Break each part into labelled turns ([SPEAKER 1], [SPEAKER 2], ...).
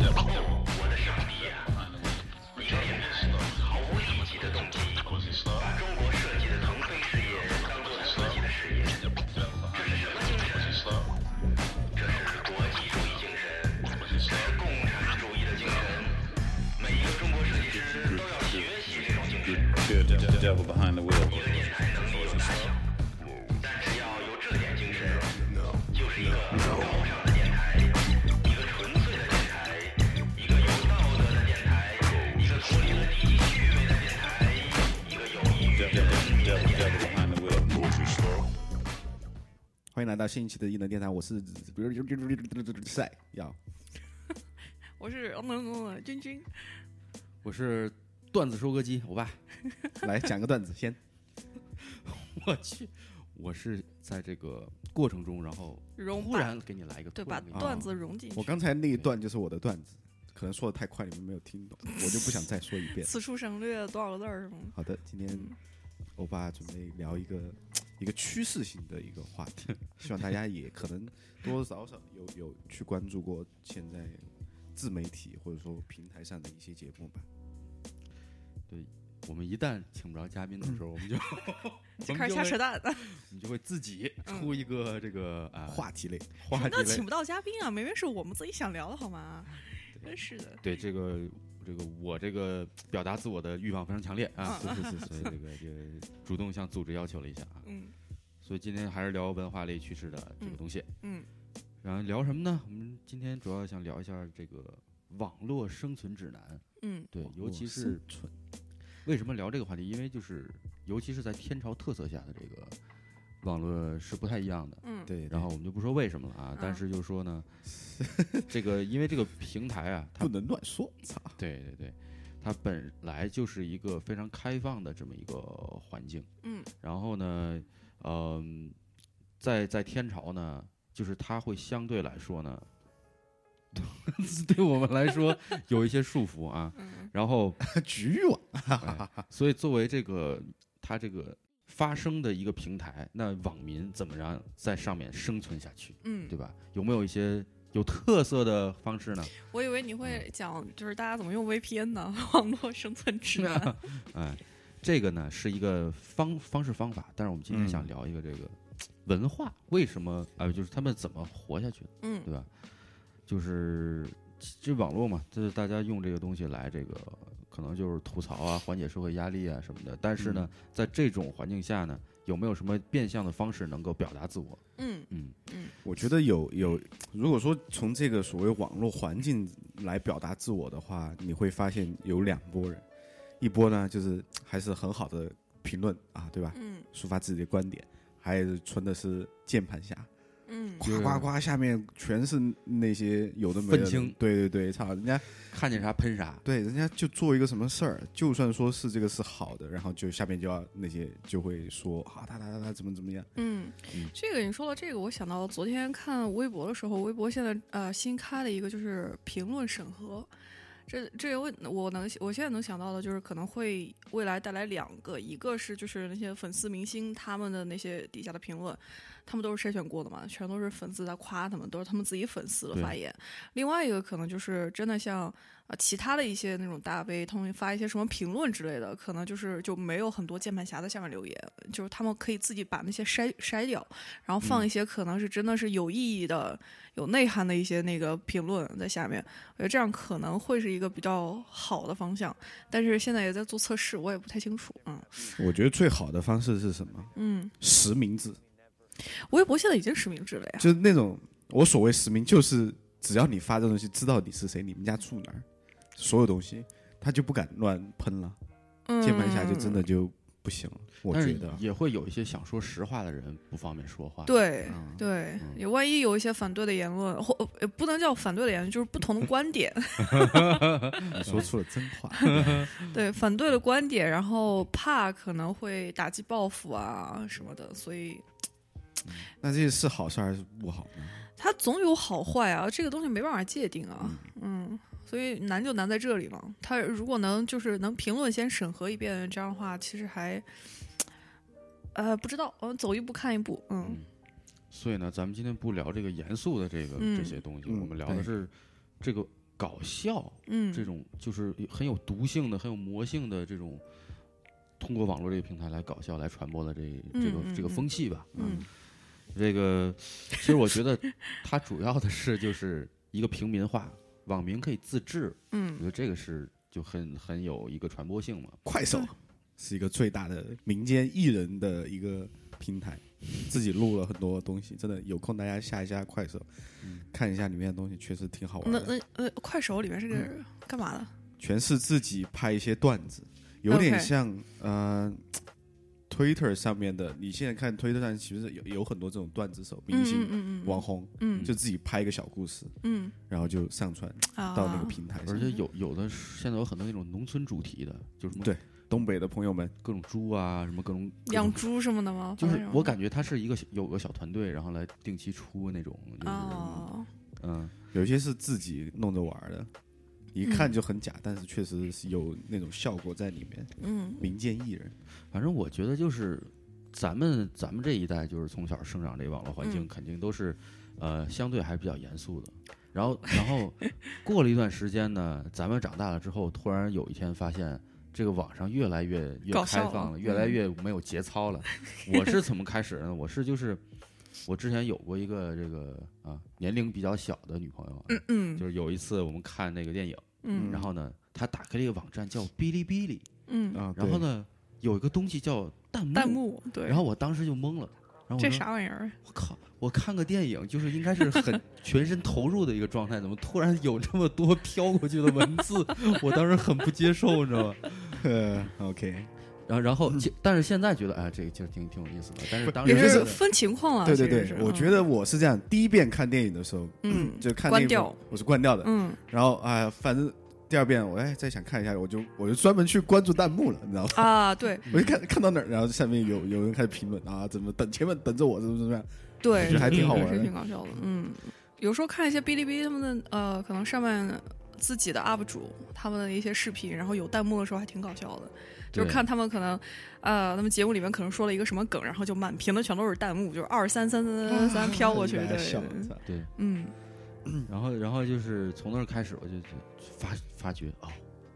[SPEAKER 1] Yeah.
[SPEAKER 2] 欢迎来到新一期的异能电台，我是赛要
[SPEAKER 3] 我是嗯嗯嗯君君，
[SPEAKER 4] 我是段子收割机，欧巴。
[SPEAKER 2] 来讲个段子先。
[SPEAKER 4] 我去，我是在这个过程中，然后
[SPEAKER 3] 融把
[SPEAKER 4] 忽然给你来一个，
[SPEAKER 3] 对把段子融进去。
[SPEAKER 2] 我刚才那一段就是我的段子，可能说的太快，你们没有听懂，我就不想再说一遍。
[SPEAKER 3] 此处省略多少个字儿是吗？
[SPEAKER 2] 好的，今天欧巴准备聊一个一个趋势性的一个话题，希望大家也可能多多少少有有去关注过现在自媒体或者说平台上的一些节目吧。
[SPEAKER 4] 对我们一旦请不着嘉宾的时候，我们就
[SPEAKER 3] 就开始瞎扯淡。
[SPEAKER 4] 我们就会自己出一个这个啊
[SPEAKER 2] 话题类，
[SPEAKER 4] 话题类。
[SPEAKER 3] 那请不到嘉宾啊，明明是我们自己想聊的好吗？真是的。
[SPEAKER 4] 对这个这个我这个表达自我的欲望非常强烈啊，
[SPEAKER 2] 是是是
[SPEAKER 4] 所以这个就主动向组织要求了一下啊。
[SPEAKER 3] 嗯
[SPEAKER 4] 所以今天还是聊文化类趋势的这个东西。
[SPEAKER 3] 嗯
[SPEAKER 4] 然后聊什么呢？我们今天主要想聊一下这个网络生存指南。
[SPEAKER 3] 嗯
[SPEAKER 4] 对，尤其是
[SPEAKER 2] 存
[SPEAKER 4] 为什么聊这个话题？因为就是，尤其是在天朝特色下的这个网络是不太一样的。
[SPEAKER 3] 嗯，
[SPEAKER 2] 对，
[SPEAKER 4] 然后我们就不说为什么了啊，但是就说呢，这个因为这个平台啊，它
[SPEAKER 2] 不能乱说，操，
[SPEAKER 4] 对对对，它本来就是一个非常开放的这么一个环境。
[SPEAKER 3] 嗯
[SPEAKER 4] 然后呢，嗯、在在天朝呢，就是它会相对来说呢，对我们来说有一些束缚啊。
[SPEAKER 3] 嗯
[SPEAKER 4] 然后
[SPEAKER 2] 局域网
[SPEAKER 4] 哎所以作为这个它这个发声的一个平台，那网民怎么让在上面生存下去，
[SPEAKER 3] 嗯
[SPEAKER 4] 对，吧？有没有一些有特色的方式呢？
[SPEAKER 3] 我以为你会讲，就是大家怎么用 VPN 呢？网络生存指南。
[SPEAKER 4] 哎，这个呢是一个方方式方法，但是我们今天
[SPEAKER 2] 嗯
[SPEAKER 4] 想聊一个这个文化，为什么啊、就是他们怎么活下去的，
[SPEAKER 3] 嗯
[SPEAKER 4] 对吧？就是这网络嘛，就是大家用这个东西来这个。可能就是吐槽啊，缓解社会压力啊什么的。但是呢，在这种环境下呢，有没有什么变相的方式能够表达自我？
[SPEAKER 3] 嗯
[SPEAKER 4] 嗯，
[SPEAKER 2] 我觉得有有，如果说从这个所谓网络环境来表达自我的话，你会发现有两拨人，一波呢就是还是很好的评论啊，对吧？
[SPEAKER 3] 嗯
[SPEAKER 2] 抒发自己的观点，还有纯的是键盘侠，
[SPEAKER 3] 嗯
[SPEAKER 2] 夸夸夸，下面全是那些有的没的
[SPEAKER 4] 愤青
[SPEAKER 2] 对对对，操，人家
[SPEAKER 4] 看见啥喷啥。
[SPEAKER 2] 对人家就做一个什么事儿，就算说是这个是好的，然后就下面就要那些就会说啊，他他他他怎么怎么样，
[SPEAKER 3] 嗯
[SPEAKER 4] 嗯，
[SPEAKER 3] 这个你说到这个，我想到昨天看微博的时候，微博现在呃新开了一个就是评论审核。这这个问我能我现在能想到的就是可能会未来带来两个，一个是就是那些粉丝明星他们的那些底下的评论，他们都是筛选过的嘛，全都是粉丝在夸他们，都是他们自己粉丝的发言。另外一个可能就是真的像啊其他的一些那种大 V，他们发一些什么评论之类的，可能就是就没有很多键盘侠在下面留言，就是他们可以自己把那些筛筛掉，然后放一些可能是真的是有意义的、有内涵的一些那个评论在下面。我觉得这样可能会是一个比较好的方向，但是现在也在做测试，我也不太清楚。嗯
[SPEAKER 2] 我觉得最好的方式是什么？
[SPEAKER 3] 嗯，
[SPEAKER 2] 实名制。
[SPEAKER 3] 微博现在已经实名制了呀。
[SPEAKER 2] 就是那种我所谓实名，就是只要你发这东西，知道你是谁，你们家住哪儿，所有东西他就不敢乱喷了。
[SPEAKER 3] 嗯，
[SPEAKER 2] 键盘侠就真的就不行了，我觉得。
[SPEAKER 4] 也会有一些想说实话的人不方便说话。
[SPEAKER 3] 对
[SPEAKER 2] 嗯
[SPEAKER 3] 对
[SPEAKER 4] 嗯，
[SPEAKER 3] 也万一有一些反对的言论，或呃不能叫反对的言论，就是不同的观点。
[SPEAKER 2] 你说出了真话，
[SPEAKER 3] 对反对的观点，然后怕可能会打击报复啊什么的，所以
[SPEAKER 2] 那这是好事还是不好呢？
[SPEAKER 3] 它总有好坏啊，这个东西没办法界定啊，嗯，所以难就难在这里了。他如果能就是能评论先审核一遍，这样的话其实还，呃，不知道，我们走一步看一步，嗯。
[SPEAKER 4] 所以呢，咱们今天不聊这个严肃的这个、
[SPEAKER 3] 嗯。
[SPEAKER 4] 这些东西，
[SPEAKER 2] 嗯
[SPEAKER 4] 我们聊的是这个搞笑
[SPEAKER 3] 嗯，
[SPEAKER 4] 这种，就是很有毒性的、很有魔性的这种，通过网络这个平台来搞笑、来传播的这这个这个风气吧。
[SPEAKER 3] 嗯
[SPEAKER 4] 这个其实我觉得它主要的是就是一个平民化，网民可以自治，我
[SPEAKER 3] 嗯
[SPEAKER 4] 觉得这个是就很很有一个传播性嘛。
[SPEAKER 2] 快手是一个最大的民间艺人的一个平台，自己录了很多东西，真的有空大家下一下快手，看一下里面的东西，确实挺好玩
[SPEAKER 3] 那
[SPEAKER 2] 的。
[SPEAKER 3] 那呃，快手里面是个干嘛的？
[SPEAKER 2] 全是自己拍一些段子，有点像呃，Twitter 上面的。你现在看 Twitter 上其实有有很多这种段子手、明
[SPEAKER 3] 嗯
[SPEAKER 2] 星、
[SPEAKER 3] 嗯嗯嗯
[SPEAKER 2] 网红，
[SPEAKER 3] 嗯。
[SPEAKER 2] 就自己拍一个小故事，
[SPEAKER 3] 嗯。
[SPEAKER 2] 然后就上传
[SPEAKER 3] 啊，
[SPEAKER 2] 到那个平台上。
[SPEAKER 4] 而且有有的现在有很多那种农村主题的，就是
[SPEAKER 2] 对东北的朋友们，
[SPEAKER 4] 各种猪啊，什么各种各种
[SPEAKER 3] 养猪什么的吗？
[SPEAKER 4] 就是我感觉他是一个有个小团队，然后来定期出那种，就是、
[SPEAKER 3] 哦，
[SPEAKER 4] 嗯，
[SPEAKER 2] 有些是自己弄着玩的，一看就很假，但是确实是有那种效果在里面。
[SPEAKER 3] 嗯
[SPEAKER 2] 民间艺人，
[SPEAKER 4] 反正我觉得就是咱们咱们这一代，就是从小生长这网络环境，
[SPEAKER 3] 嗯
[SPEAKER 4] 肯定都是呃相对还是比较严肃的。然后然后 过了一段时间呢，咱们长大了之后，突然有一天发现。这个网上越来越越开放了，越来
[SPEAKER 3] 嗯
[SPEAKER 4] 越没有节操了。我是怎么开始的呢？我是就是，我之前有过一个这个啊年龄比较小的女朋友啊，
[SPEAKER 3] 嗯嗯
[SPEAKER 4] 就是有一次我们看那个电影，
[SPEAKER 3] 嗯
[SPEAKER 4] 然后呢，她打开了一个网站叫哔哩哔哩，
[SPEAKER 3] 嗯，
[SPEAKER 2] 啊，
[SPEAKER 4] 然后呢，有一个东西叫弹幕，
[SPEAKER 3] 弹幕对，
[SPEAKER 4] 然后我当时就懵了，然后我
[SPEAKER 3] 这
[SPEAKER 4] 说
[SPEAKER 3] 啥玩意儿？
[SPEAKER 4] 我靠，我看个电影就是应该是很全身投入的一个状态，怎么突然有这么多飘过去的文字？我当时很不接受，你知道吗？
[SPEAKER 2] 呃，OK，
[SPEAKER 4] 然后，然后，但是现在觉得，哎，这个其实挺挺有意思的。但是当
[SPEAKER 3] 也
[SPEAKER 4] 时
[SPEAKER 2] 也是
[SPEAKER 3] 是分情况啊。
[SPEAKER 2] 对对对我觉得我是这样，第一遍看电影的时候，
[SPEAKER 3] 嗯
[SPEAKER 2] 就看那部
[SPEAKER 3] 关掉，
[SPEAKER 2] 我是关掉的，
[SPEAKER 3] 嗯
[SPEAKER 2] 然后哎、反正第二遍我哎再想看一下，我就我就专门去关注弹幕了，你知道吗？
[SPEAKER 3] 啊，对
[SPEAKER 2] 我就看看到哪儿，然后下面有有人开始评论啊，怎么等前面等着我，怎么怎么样？
[SPEAKER 3] 对，
[SPEAKER 2] 觉得还挺好玩的
[SPEAKER 3] 是挺搞笑的。嗯，有时候看一些哔哩哔哩他们的呃，可能上面自己的 UP 主他们的一些视频，然后有弹幕的时候还挺搞笑的。就是看他们可能，呃，他们节目里面可能说了一个什么梗，然后就满屏的全都是弹幕，就是二三三三三三飘过去，对对，嗯
[SPEAKER 4] 然后，然后就是从那儿开始，我就就发发觉哦，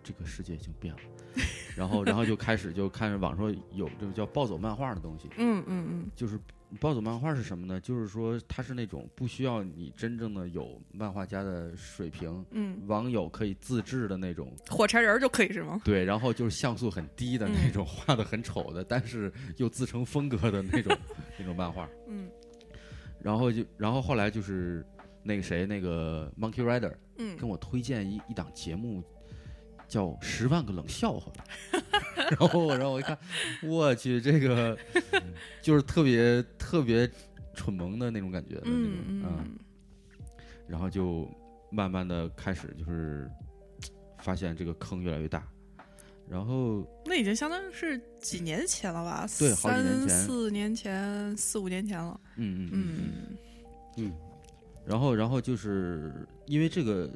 [SPEAKER 4] 这个世界已经变了。然后，然后就开始就看着网上有这个叫暴走漫画的东西，
[SPEAKER 3] 嗯嗯嗯
[SPEAKER 4] 就是暴走漫画是什么呢？就是说它是那种不需要你真正的有漫画家的水平，
[SPEAKER 3] 嗯，
[SPEAKER 4] 网友可以自制的那种，
[SPEAKER 3] 火柴人就可以是吗？
[SPEAKER 4] 对，然后就是像素很低的那种，画的很丑的，但是又自成风格的那种 那种漫画。
[SPEAKER 3] 嗯
[SPEAKER 4] 然后就，然后后来就是那个谁，那个 Monkey Rider
[SPEAKER 3] 嗯
[SPEAKER 4] 跟我推荐一一档节目，叫《十万个冷笑话》，然后然后我一看，我去，这个 就是特别特别蠢萌的那种感觉的那种，
[SPEAKER 3] 嗯
[SPEAKER 4] 嗯，然后就慢慢的开始就是发现这个坑越来越大，然后
[SPEAKER 3] 那已经相当于是几年前了吧？
[SPEAKER 4] 对好几年
[SPEAKER 3] 三
[SPEAKER 4] 前
[SPEAKER 3] 四年前、四五年前了。
[SPEAKER 4] 嗯嗯嗯。
[SPEAKER 3] 嗯。
[SPEAKER 4] 嗯，然后然后就是因为这个，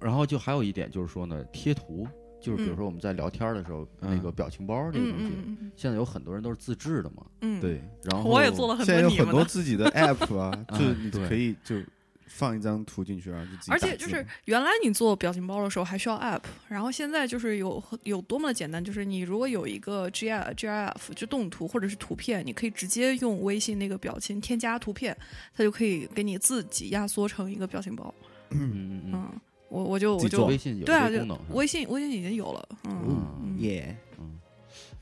[SPEAKER 4] 然后就还有一点就是说呢，贴图，就是比如
[SPEAKER 3] 嗯。
[SPEAKER 4] 说我们在聊天的时候，那个表情包这个
[SPEAKER 3] 嗯
[SPEAKER 4] 东西，现在有很多人都是自制的嘛，
[SPEAKER 3] 嗯，
[SPEAKER 2] 对，
[SPEAKER 4] 然后
[SPEAKER 3] 我也做了很
[SPEAKER 2] 现在有很
[SPEAKER 3] 多
[SPEAKER 2] 自己的 app 啊，
[SPEAKER 4] 啊
[SPEAKER 2] 就是你可以就放一张图进去，然后就自己
[SPEAKER 3] 而且就是。原来你做表情包的时候还需要 app，然后现在就是有有多么的简单，就是你如果有一个 G I G I F 就动图或者是图片，你可以直接用微信那个表情添加图片，它就可以给你自己压缩成一个表情包。
[SPEAKER 4] 嗯嗯嗯，
[SPEAKER 3] 嗯，我我就我就
[SPEAKER 4] 微信有
[SPEAKER 3] 对啊，就
[SPEAKER 4] 这个功能，
[SPEAKER 3] 微信微信已经有了。嗯
[SPEAKER 4] 也
[SPEAKER 3] 嗯
[SPEAKER 2] 耶，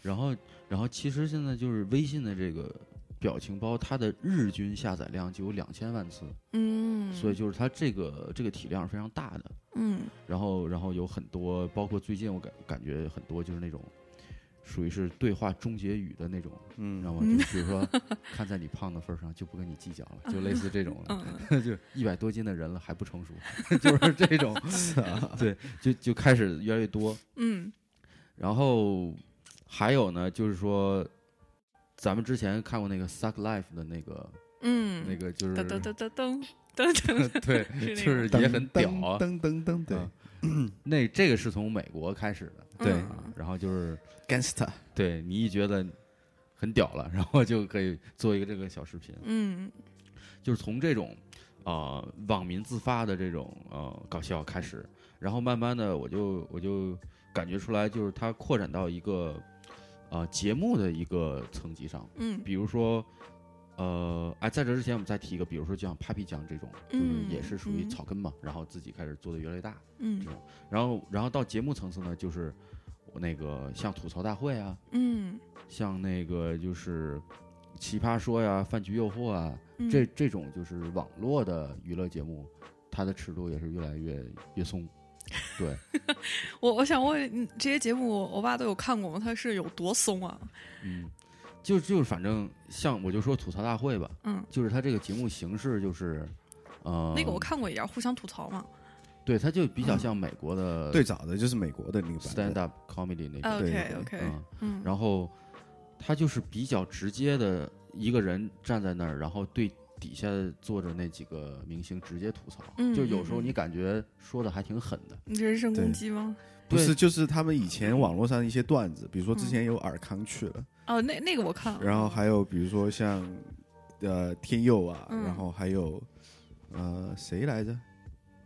[SPEAKER 4] 然后然后其实现在就是微信的这个。表情包它的日均下载量就有两千万次，
[SPEAKER 3] 嗯，
[SPEAKER 4] 所以就是它这个这个体量是非常大的。
[SPEAKER 3] 嗯
[SPEAKER 4] 然后然后有很多，包括最近我感感觉很多就是那种属于是对话终结语的那种，
[SPEAKER 2] 嗯
[SPEAKER 4] 知道吗？就比如说，看在你胖的份上，就不跟你计较了，就类似这种 就一百多斤的人了还不成熟，就是这种，对，就就开始越来越多。
[SPEAKER 3] 嗯
[SPEAKER 4] 然后还有呢，就是说，咱们之前看过那个《Suck Life》的那个
[SPEAKER 3] 嗯，
[SPEAKER 4] 那个，就是
[SPEAKER 3] 噔噔噔噔噔噔噔，
[SPEAKER 4] 对，就是也很屌啊。
[SPEAKER 2] 噔噔噔，对
[SPEAKER 4] 啊 那这个是从美国开始的，
[SPEAKER 2] 对
[SPEAKER 3] 嗯
[SPEAKER 4] 然后就是
[SPEAKER 2] ，gangster，
[SPEAKER 4] 对你一觉得很屌了，然后就可以做一个这个小视频，
[SPEAKER 3] 嗯
[SPEAKER 4] 就是从这种呃网民自发的这种呃搞笑开始，然后慢慢的我就我就感觉出来，就是它扩展到一个呃节目的一个层级上，
[SPEAKER 3] 嗯
[SPEAKER 4] 比如说。呃，哎，在这之前我们再提一个，比如说就像 Papi 酱这种，就是
[SPEAKER 3] 嗯
[SPEAKER 4] 也是属于
[SPEAKER 3] 嗯
[SPEAKER 4] 草根嘛，然后自己开始做的越来越大，
[SPEAKER 3] 嗯
[SPEAKER 4] 这种然后然后到节目层次呢，就是那个像吐槽大会啊，
[SPEAKER 3] 嗯
[SPEAKER 4] 像那个就是奇葩说呀、饭局诱惑啊，
[SPEAKER 3] 嗯，
[SPEAKER 4] 这这种就是网络的娱乐节目，它的尺度也是越来越越松。对，
[SPEAKER 3] 我我想问，嗯这些节目我爸都有看过吗？他是有多松啊？
[SPEAKER 4] 嗯，就就是反正像我就说吐槽大会吧，
[SPEAKER 3] 嗯，
[SPEAKER 4] 就是它这个节目形式就是，呃，
[SPEAKER 3] 那个我看过一点，互相吐槽嘛。
[SPEAKER 4] 对，它就比较像美国的
[SPEAKER 2] 最早的就是美国的那个
[SPEAKER 4] stand up comedy 那个，
[SPEAKER 2] 对
[SPEAKER 3] OK
[SPEAKER 2] 对
[SPEAKER 3] OK，
[SPEAKER 4] 嗯，
[SPEAKER 3] 嗯，
[SPEAKER 4] 然后他就是比较直接的一个人站在那儿，然后对底下坐着那几个明星直接吐槽，
[SPEAKER 3] 嗯
[SPEAKER 4] 就有时候你感觉说的还挺狠的。
[SPEAKER 3] 你人身攻击吗？
[SPEAKER 2] 不是，就是他们以前网络上一些段子，比如说之前有尔康去了，
[SPEAKER 3] 哦，那那个我看了。
[SPEAKER 2] 然后还有比如说像呃天佑啊，
[SPEAKER 3] 嗯
[SPEAKER 2] 然后还有呃谁来着？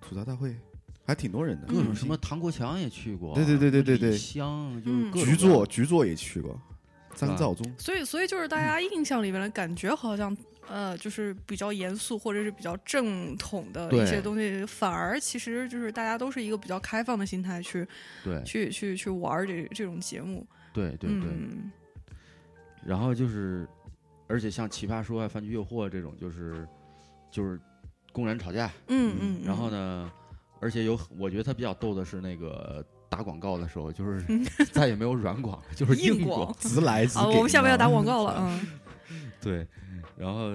[SPEAKER 2] 吐槽大会还挺多人的，
[SPEAKER 3] 嗯
[SPEAKER 4] 各种什么唐国强也去过，
[SPEAKER 2] 对对对对对对
[SPEAKER 4] 李湘就是
[SPEAKER 3] 嗯
[SPEAKER 4] 各种
[SPEAKER 2] 局座局座也去过，张召忠。
[SPEAKER 3] 所以，所以就是大家印象里面的感觉，好像呃，就是比较严肃或者是比较正统的
[SPEAKER 4] 对
[SPEAKER 3] 一些东西，反而其实就是大家都是一个比较开放的心态去
[SPEAKER 4] 对
[SPEAKER 3] 去去去玩儿这这种节目。
[SPEAKER 4] 对对对，
[SPEAKER 3] 嗯
[SPEAKER 4] 然后就是，而且像奇葩说啊、饭局诱惑这种，就是就是公然吵架，
[SPEAKER 3] 嗯嗯，
[SPEAKER 4] 然后呢，而且有我觉得他比较逗的是那个打广告的时候，就是 再也没有软广，就是
[SPEAKER 3] 硬
[SPEAKER 4] 广
[SPEAKER 3] 广。
[SPEAKER 2] 直来直给。
[SPEAKER 3] 啊，我们下面要打广告了，嗯
[SPEAKER 4] 对，然后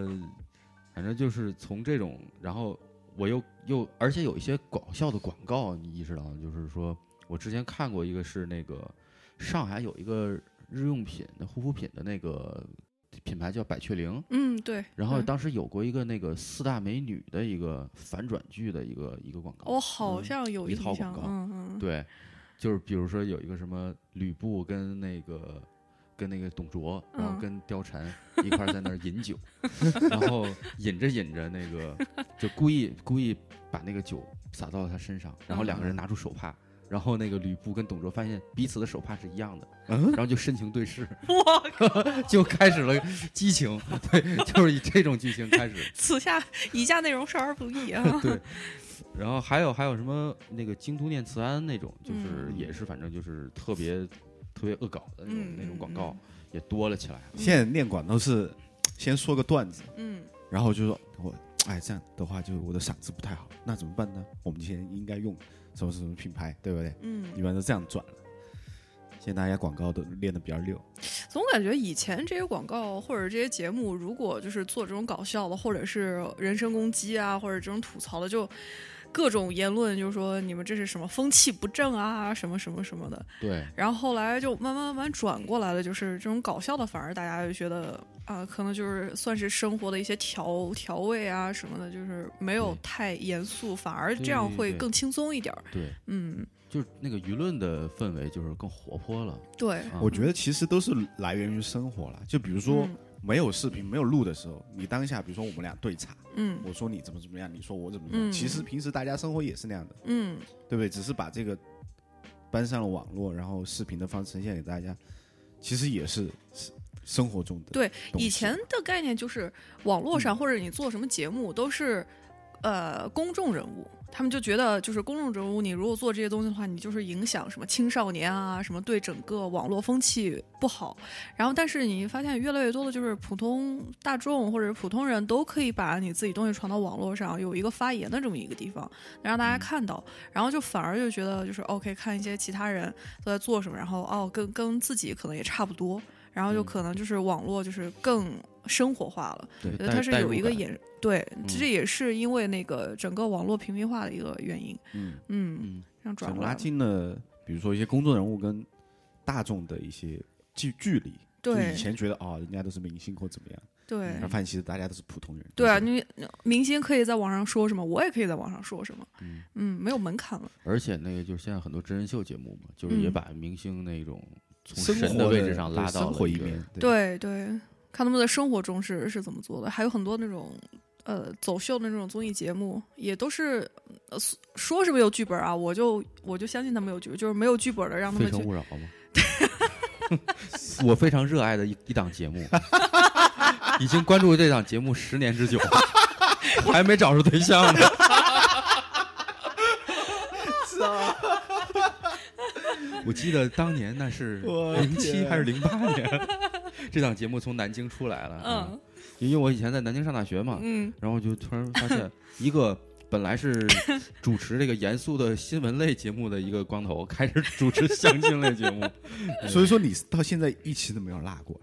[SPEAKER 4] 反正就是从这种，然后我又又，而且有一些搞笑的广告，你意识到，就是说我之前看过一个是那个上海有一个日用品的护肤品的那个品牌叫百雀羚，
[SPEAKER 3] 嗯，对。嗯
[SPEAKER 4] 然后当时有过一个那个四大美女的一个反转剧的一个一个广告，
[SPEAKER 3] 我好像有
[SPEAKER 4] 一套广告。
[SPEAKER 3] 嗯嗯，
[SPEAKER 4] 对，就是比如说有一个什么吕布跟那个跟那个董卓，然后
[SPEAKER 3] 嗯
[SPEAKER 4] 跟貂蝉一块在那儿饮酒，然后饮着饮着那个就故意故意把那个酒洒到了他身上，然后两个人
[SPEAKER 2] 嗯。
[SPEAKER 4] 拿出手帕。然后那个吕布跟董卓发现彼此的手帕是一样的，
[SPEAKER 2] 嗯
[SPEAKER 4] 然后就深情对视，
[SPEAKER 3] 哇，
[SPEAKER 4] 就开始了激情。对，就是以这种剧情开始。
[SPEAKER 3] 此下以下内容少儿不宜啊。
[SPEAKER 4] 对，然后还有还有什么那个京都念慈庵那种，就是
[SPEAKER 3] 嗯
[SPEAKER 4] 也是反正就是特别特别恶搞的那种、
[SPEAKER 3] 嗯
[SPEAKER 4] 那种
[SPEAKER 3] 嗯
[SPEAKER 4] 广告也多了起来。
[SPEAKER 2] 现在念广都是先说个段子，
[SPEAKER 3] 嗯
[SPEAKER 2] 然后就说我哎这样的话就我的嗓子不太好，那怎么办呢？我们今天应该用什么什么品牌，对不对？
[SPEAKER 3] 嗯，
[SPEAKER 2] 一般都这样转了。现在大家广告都练得比较溜，
[SPEAKER 3] 总感觉以前这些广告或者这些节目，如果就是做这种搞笑的，或者是人身攻击啊，或者这种吐槽的，就各种言论，就是说你们这是什么风气不正啊，什么什么什么的。
[SPEAKER 4] 对
[SPEAKER 3] 然后后来就慢慢慢慢转过来了，就是这种搞笑的，反而大家就觉得啊、可能就是算是生活的一些调调味啊什么的，就是没有太严肃，反而这样会更轻松一点儿。
[SPEAKER 4] 对，
[SPEAKER 3] 嗯，
[SPEAKER 4] 就是那个舆论的氛围就是更活泼了。
[SPEAKER 3] 对，
[SPEAKER 4] 啊
[SPEAKER 2] 我觉得其实都是来源于生活了。就比如说
[SPEAKER 3] 嗯
[SPEAKER 2] 没有视频、没有录的时候，你当下比如说我们俩对茶，
[SPEAKER 3] 嗯。
[SPEAKER 2] 我说你怎么怎么样，你说我怎么怎么样，
[SPEAKER 3] 嗯。
[SPEAKER 2] 其实平时大家生活也是那样的，
[SPEAKER 3] 嗯
[SPEAKER 2] 对不对？只是把这个搬上了网络，然后视频的方式呈现给大家，其实也是是生活中的
[SPEAKER 3] 对以前的概念就是网络
[SPEAKER 2] 嗯。
[SPEAKER 3] 上或者你做什么节目都是，呃，公众人物，他们就觉得就是公众人物，你如果做这些东西的话，你就是影响什么青少年啊，什么对整个网络风气不好。然后，但是你发现越来越多的就是普通大众或者普通人都可以把你自己东西传到网络上，有一个发言的这么一个地方，让大家看到，然后就反而就觉得就是 OK，看一些其他人都在做什么，然后哦，跟跟自己可能也差不多。然后就
[SPEAKER 4] 嗯
[SPEAKER 3] 可能就是网络就是更生活化了，
[SPEAKER 4] 对
[SPEAKER 3] 我觉得它是有一个
[SPEAKER 4] 演，
[SPEAKER 3] 对，
[SPEAKER 4] 嗯
[SPEAKER 3] 这也是因为那个整个网络平民化的一个原因，
[SPEAKER 2] 嗯，
[SPEAKER 3] 嗯，
[SPEAKER 4] 嗯，
[SPEAKER 2] 想拉近了，比如说一些公众人物跟大众的一些距距离。就
[SPEAKER 3] 对
[SPEAKER 2] 以前觉得哦，人家都是明星或怎么样，
[SPEAKER 3] 对
[SPEAKER 2] 然后发现其实大家都是普通人。
[SPEAKER 3] 对啊，
[SPEAKER 2] 就是
[SPEAKER 3] 你明星可以在网上说什么，我也可以在网上说什么，
[SPEAKER 4] 嗯
[SPEAKER 3] 嗯，没有门槛了，
[SPEAKER 4] 而且那个就是现在很多真人秀节目嘛，就是也
[SPEAKER 3] 嗯
[SPEAKER 4] 把明星那种从
[SPEAKER 2] 生
[SPEAKER 4] 神
[SPEAKER 2] 的
[SPEAKER 4] 位置上拉到了一个
[SPEAKER 2] 生活一面，
[SPEAKER 3] 对对，看他们在生活中是是怎么做的，还有很多那种呃走秀的那种综艺节目，也都是呃说是没有剧本啊，我就我就相信他们有剧本，就是没有剧本的让他们非
[SPEAKER 4] 诚勿扰吗？我非常热爱的一一档节目，已经关注这档节目十年之久，还没找着对象呢。
[SPEAKER 2] 是啊，
[SPEAKER 4] 我记得当年那是
[SPEAKER 2] 我
[SPEAKER 4] 零七还是零八年，这档节目从南京出来了。
[SPEAKER 3] 嗯，
[SPEAKER 4] 因为我以前在南京上大学嘛，
[SPEAKER 3] 嗯
[SPEAKER 4] 然后就突然发现 一个本来是主持这个严肃的新闻类节目的一个光头，开始主持相亲类节目，
[SPEAKER 2] 所以说你到现在一期都没有落过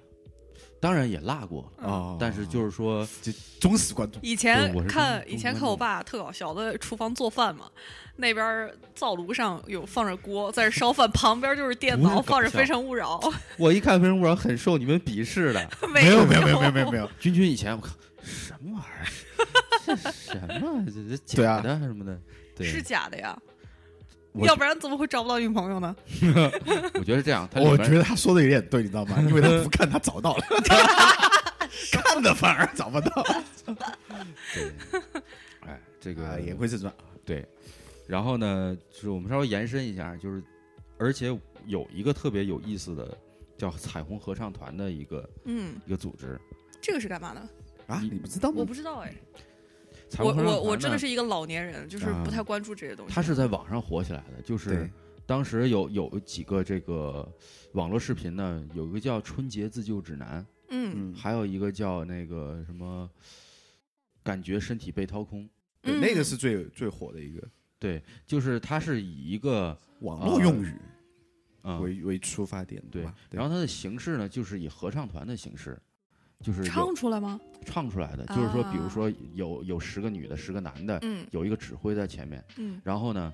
[SPEAKER 4] 当然也落过，
[SPEAKER 2] 啊
[SPEAKER 4] 但是就是说，
[SPEAKER 2] 就忠实观众。
[SPEAKER 3] 以前看以前看我爸特搞笑，在厨房做饭嘛，那边灶炉上有放着锅，在这烧饭，旁边就是电脑，放着《非诚勿扰 》
[SPEAKER 4] 我一看《非诚勿扰》很受你们鄙视的。
[SPEAKER 3] 没
[SPEAKER 2] 有没有没有没有没有没有，
[SPEAKER 4] 君君以前我靠什么玩意儿？这什么？这假的什么的？对，
[SPEAKER 3] 是假的呀，
[SPEAKER 4] 我
[SPEAKER 3] 要不然怎么会找不到女朋友呢？
[SPEAKER 4] 我觉得是这样。
[SPEAKER 2] 我觉得他说的有点对，你知道吗？因为他不看他找到了，看的反而找不到。
[SPEAKER 4] 对，哎，这个
[SPEAKER 2] 啊，言归正传，
[SPEAKER 4] 对，然后呢，就是我们稍微延伸一下，就是而且有一个特别有意思的叫彩虹合唱团的一个
[SPEAKER 3] 嗯，
[SPEAKER 4] 一个组织，
[SPEAKER 3] 这个是干嘛的？
[SPEAKER 2] 啊，你不知道吗？
[SPEAKER 3] 我不知道哎，
[SPEAKER 4] 彩
[SPEAKER 3] 我我我真的是一个老年人，就是
[SPEAKER 2] 啊
[SPEAKER 3] 不太关注这些东西。
[SPEAKER 4] 他是在网上火起来的，就是当时有有几个这个网络视频呢，有一个叫《春节自救指南》，
[SPEAKER 3] 嗯
[SPEAKER 2] 嗯，
[SPEAKER 4] 还有一个叫那个什么，感觉身体被掏空。
[SPEAKER 2] 对，
[SPEAKER 3] 嗯
[SPEAKER 2] 那个是最最火的一个
[SPEAKER 4] 对，就是它是以一个
[SPEAKER 2] 网络用语
[SPEAKER 4] 嗯，
[SPEAKER 2] 为为出发点，
[SPEAKER 4] 对
[SPEAKER 2] 吧？，
[SPEAKER 4] 然后它的形式呢，就是以合唱团的形式，就是
[SPEAKER 3] 唱出来吗？
[SPEAKER 4] 唱出来的，就是说，比如
[SPEAKER 3] 啊
[SPEAKER 4] 说有有十个女的，十个男的，
[SPEAKER 3] 嗯。
[SPEAKER 4] 有一个指挥在前面，
[SPEAKER 3] 嗯。
[SPEAKER 4] 然后呢，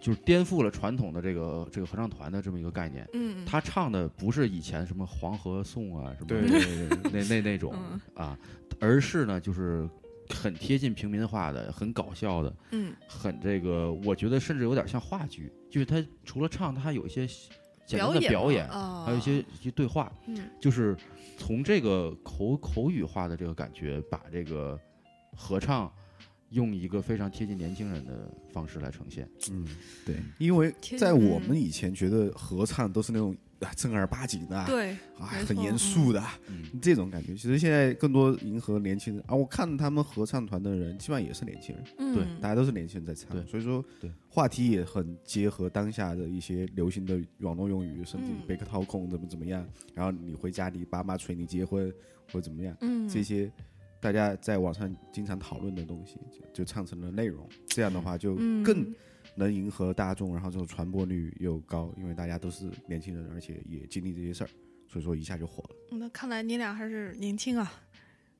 [SPEAKER 4] 就是颠覆了传统的这个这个合唱团的这么一个概念。
[SPEAKER 3] 嗯，
[SPEAKER 4] 他唱的不是以前什么黄河颂啊什么那那那种
[SPEAKER 3] 嗯。
[SPEAKER 4] 啊，而是呢就是很贴近平民化的，很搞笑的，
[SPEAKER 3] 嗯。
[SPEAKER 4] 很这个，我觉得甚至有点像话剧，就是他除了唱，他还有一些简单的
[SPEAKER 3] 表
[SPEAKER 4] 表演，
[SPEAKER 3] 啊，
[SPEAKER 4] 还有一些一些对话，
[SPEAKER 3] 嗯
[SPEAKER 4] 就是从这个口口语化的这个感觉，把这个合唱用一个非常贴近年轻人的方式来呈现。
[SPEAKER 2] 嗯，对，因为在我
[SPEAKER 3] 嗯
[SPEAKER 2] 们以前觉得合唱都是那种啊 正儿八经的啊，
[SPEAKER 3] 对，
[SPEAKER 2] 啊很严肃的啊
[SPEAKER 4] 嗯，
[SPEAKER 2] 这种感觉。其实现在更多迎合年轻人啊，我看他们合唱团的人基本上也是年轻人，
[SPEAKER 3] 嗯，
[SPEAKER 2] 大家都是年轻人在唱，所以说
[SPEAKER 4] 对
[SPEAKER 2] 话题也很结合当下的一些流行的网络用语，甚至
[SPEAKER 3] 嗯。
[SPEAKER 2] 贝壳掏空怎么怎么样，然后你回家你爸妈催你结婚或者怎么样，
[SPEAKER 3] 嗯。
[SPEAKER 2] 这些大家在网上经常讨论的东西，就就唱成了内容。这样的话就
[SPEAKER 3] 嗯。
[SPEAKER 2] 更能迎合大众，然后这种传播率又高，因为大家都是年轻人，而且也经历这些事儿，所以说一下就火了。
[SPEAKER 3] 那看来你俩还是年轻啊。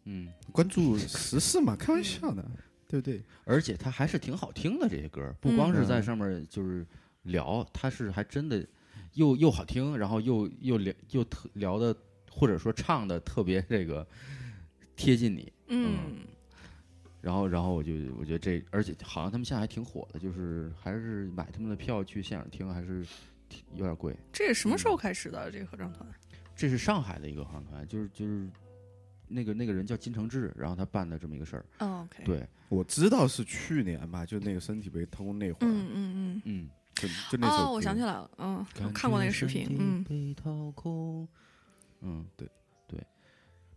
[SPEAKER 4] 嗯，
[SPEAKER 2] 关注时事嘛，开玩笑的，对不对？
[SPEAKER 4] 而且它还是挺好听的，这些歌不光是在
[SPEAKER 2] 嗯
[SPEAKER 4] 上面就是聊，它是还真的又又好听，然后又又聊又特聊的或者说唱的特别这个贴近你。
[SPEAKER 3] 嗯
[SPEAKER 4] 然后，然后我就我觉得这，而且好像他们现在还挺火的，就是还是买他们的票去现场听，还是挺有点贵。
[SPEAKER 3] 这是什么时候开始的？这个合唱团？
[SPEAKER 4] 这是上海的一个合唱团，就是就是那个那个人叫金承志，然后他办的这么一个事儿。
[SPEAKER 3] 嗯，OK，，
[SPEAKER 4] 对，
[SPEAKER 2] 我知道是去年吧，就那个身体被偷那会儿，
[SPEAKER 3] 嗯嗯
[SPEAKER 4] 嗯，
[SPEAKER 2] 就就那首
[SPEAKER 3] 我想起来了，嗯，我看过那个视频，嗯
[SPEAKER 4] 被掏空。嗯，
[SPEAKER 2] 对
[SPEAKER 4] 对，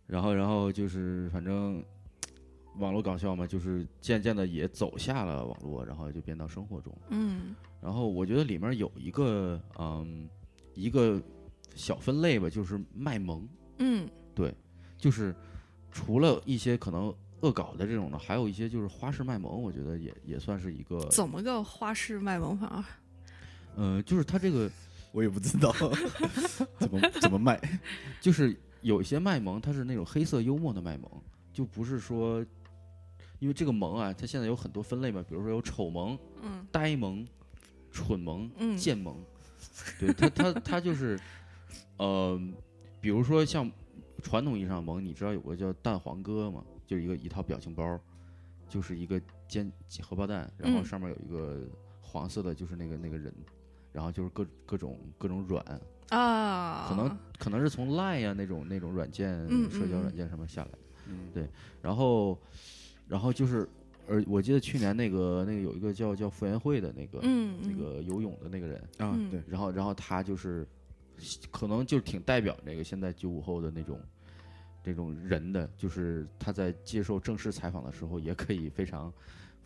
[SPEAKER 4] 然后然后就是反正网络搞笑嘛，就是渐渐的也走下了网络，然后就变到生活中。
[SPEAKER 3] 嗯
[SPEAKER 4] 然后我觉得里面有一个嗯一个小分类吧，就是卖萌，
[SPEAKER 3] 嗯对
[SPEAKER 4] 就是除了一些可能恶搞的这种的，还有一些就是花式卖萌，我觉得也也算是一个，
[SPEAKER 3] 怎么个花式卖萌法啊？
[SPEAKER 4] 嗯、就是他这个
[SPEAKER 2] 我也不知道 怎么怎么卖。
[SPEAKER 4] 就是有一些卖萌，它是那种黑色幽默的卖萌，就不是说。因为这个萌啊，它现在有很多分类嘛，比如说有丑萌、
[SPEAKER 3] 嗯。
[SPEAKER 4] 呆萌、蠢萌、
[SPEAKER 3] 嗯。
[SPEAKER 4] 贱萌，对它它它就是，呃，比如说像传统意义上萌，你知道有个叫蛋黄哥吗？就是一个一套表情包，就是一个煎荷包蛋，然后
[SPEAKER 3] 嗯。
[SPEAKER 4] 上面有一个黄色的，就是那个那个人，然后就是各各种各种软，
[SPEAKER 3] 啊，
[SPEAKER 4] 可能可能是从 Line 呀、那种那种软件、社交软件上面下来的。
[SPEAKER 2] 嗯。
[SPEAKER 4] 对然后然后就是，呃，我记得去年那个那个有一个叫叫傅园慧的那个、
[SPEAKER 3] 嗯，
[SPEAKER 4] 那个游泳的那个人，
[SPEAKER 2] 啊
[SPEAKER 3] 嗯，
[SPEAKER 2] 对，
[SPEAKER 4] 然后然后他就是可能就挺代表那个现在九五后的那种这种人的，就是他在接受正式采访的时候，也可以非常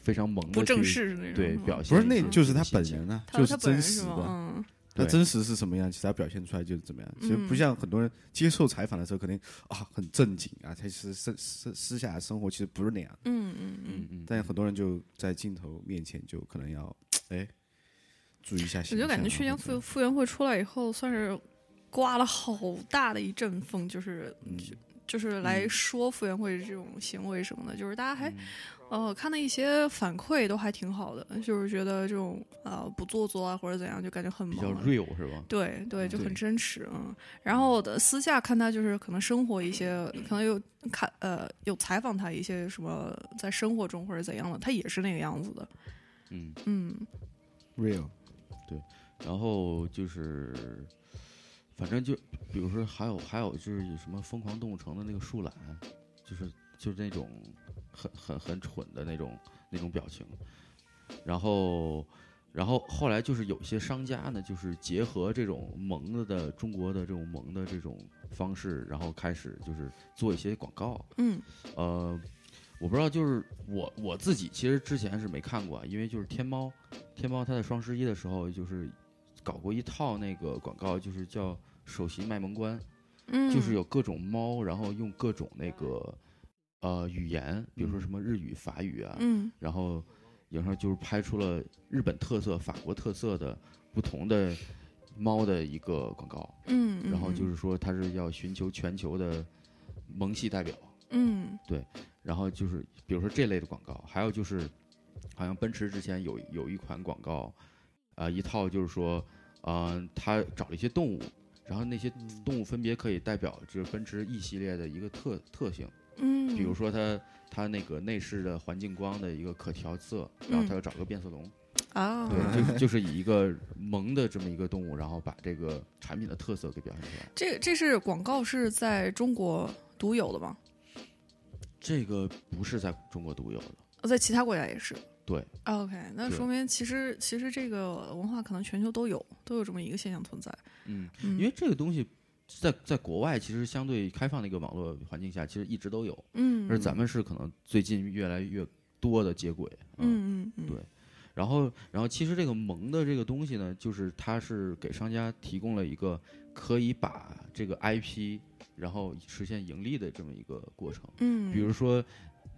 [SPEAKER 4] 非常萌的
[SPEAKER 3] 不正式那种，嗯
[SPEAKER 4] 对表现
[SPEAKER 2] 不是那就是他本人啊，
[SPEAKER 3] 他他本
[SPEAKER 2] 就是真？实的。
[SPEAKER 3] 嗯
[SPEAKER 2] 他
[SPEAKER 4] 对
[SPEAKER 2] 真实是什么样，其实他表现出来就是怎么样。其实不
[SPEAKER 3] 嗯
[SPEAKER 2] 像很多人接受采访的时候，肯定啊很正经啊，他其实私私私下的生活其实不是那样。
[SPEAKER 3] 嗯嗯嗯
[SPEAKER 4] 嗯嗯，
[SPEAKER 2] 但很多人就在镜头面前就可能要哎注意一下形象啊。
[SPEAKER 3] 我就感觉去年傅傅园慧出来以后，算是刮了好大的一阵风，就是
[SPEAKER 2] 嗯
[SPEAKER 3] 就是来说傅园慧这种行为什么的，就是大家
[SPEAKER 2] 嗯
[SPEAKER 3] 还、呃看到一些反馈都还挺好的，就是觉得这种呃不做作啊或者怎样，就感觉很
[SPEAKER 4] 比较。real 是吧？
[SPEAKER 3] 对对，就很真实，嗯。然后的私下看他就是可能生活一些，可能有看呃有采访他一些什么在生活中或者怎样的，他也是那个样子的，
[SPEAKER 4] 嗯，
[SPEAKER 3] 嗯
[SPEAKER 2] real 对
[SPEAKER 4] 然后就是。反正就，比如说还有还有就是有什么《疯狂动物城》的那个树懒，就是就是那种很很很蠢的那种那种表情，然后然后后来就是有些商家呢，就是结合这种萌的的中国的这种萌的这种方式，然后开始就是做一些广告，
[SPEAKER 3] 嗯。
[SPEAKER 4] 呃，我不知道，就是我我自己其实之前是没看过啊，因为就是天猫，天猫它在双十一的时候就是搞过一套那个广告，就是叫首席卖萌官，
[SPEAKER 3] 嗯，
[SPEAKER 4] 就是有各种猫，然后用各种那个呃语言，比如说什么日语、法语啊，
[SPEAKER 3] 嗯。
[SPEAKER 4] 然后有时候就是拍出了日本特色、法国特色的不同的猫的一个广告，
[SPEAKER 3] 嗯，嗯
[SPEAKER 4] 然后就是说它是要寻求全球的萌系代表。
[SPEAKER 3] 嗯。
[SPEAKER 4] 对然后就是比如说这类的广告，还有就是，好像奔驰之前有有一款广告，啊、一套就是说，嗯、他找了一些动物，然后那些动物分别可以代表就是奔驰 E 系列的一个特特性，
[SPEAKER 3] 嗯，
[SPEAKER 4] 比如说它它那个内饰的环境光的一个可调色，然后它要找个变色龙，
[SPEAKER 3] 啊，
[SPEAKER 4] 对，就就是以一个萌的这么一个动物，然后把这个产品的特色给表现出来。
[SPEAKER 3] 这这是广告是在中国独有的吗？
[SPEAKER 4] 这个不是在中国独有的，
[SPEAKER 3] 呃在其他国家也是。
[SPEAKER 4] 对
[SPEAKER 3] OK，那说明其实其实这个文化可能全球都有，都有这么一个现象存在。
[SPEAKER 4] 嗯。
[SPEAKER 3] 嗯，
[SPEAKER 4] 因为这个东西在在国外其实相对开放的一个网络环境下，其实一直都有，
[SPEAKER 3] 嗯，
[SPEAKER 4] 而咱们是可能最近越来越多的接轨。
[SPEAKER 3] 嗯嗯嗯，
[SPEAKER 4] 对然后然后其实这个萌的这个东西呢，就是它是给商家提供了一个可以把这个 IP 然后实现盈利的这么一个过程。
[SPEAKER 3] 嗯，
[SPEAKER 4] 比如说。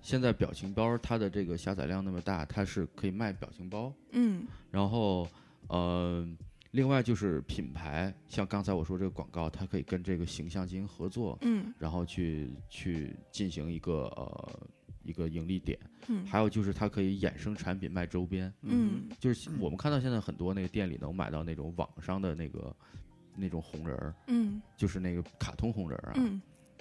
[SPEAKER 4] 现在表情包它的这个下载量那么大，它是可以卖表情包，
[SPEAKER 3] 嗯
[SPEAKER 4] 然后，呃，另外就是品牌，像刚才我说这个广告，它可以跟这个形象进行合作，
[SPEAKER 3] 嗯
[SPEAKER 4] 然后去去进行一个呃一个盈利点。
[SPEAKER 3] 嗯
[SPEAKER 4] 还有就是它可以衍生产品卖周边，
[SPEAKER 3] 嗯
[SPEAKER 4] 就是我们看到现在很多那个店里能买到那种网上的那个那种红人儿，
[SPEAKER 3] 嗯
[SPEAKER 4] 就是那个卡通红人儿啊，
[SPEAKER 3] 嗯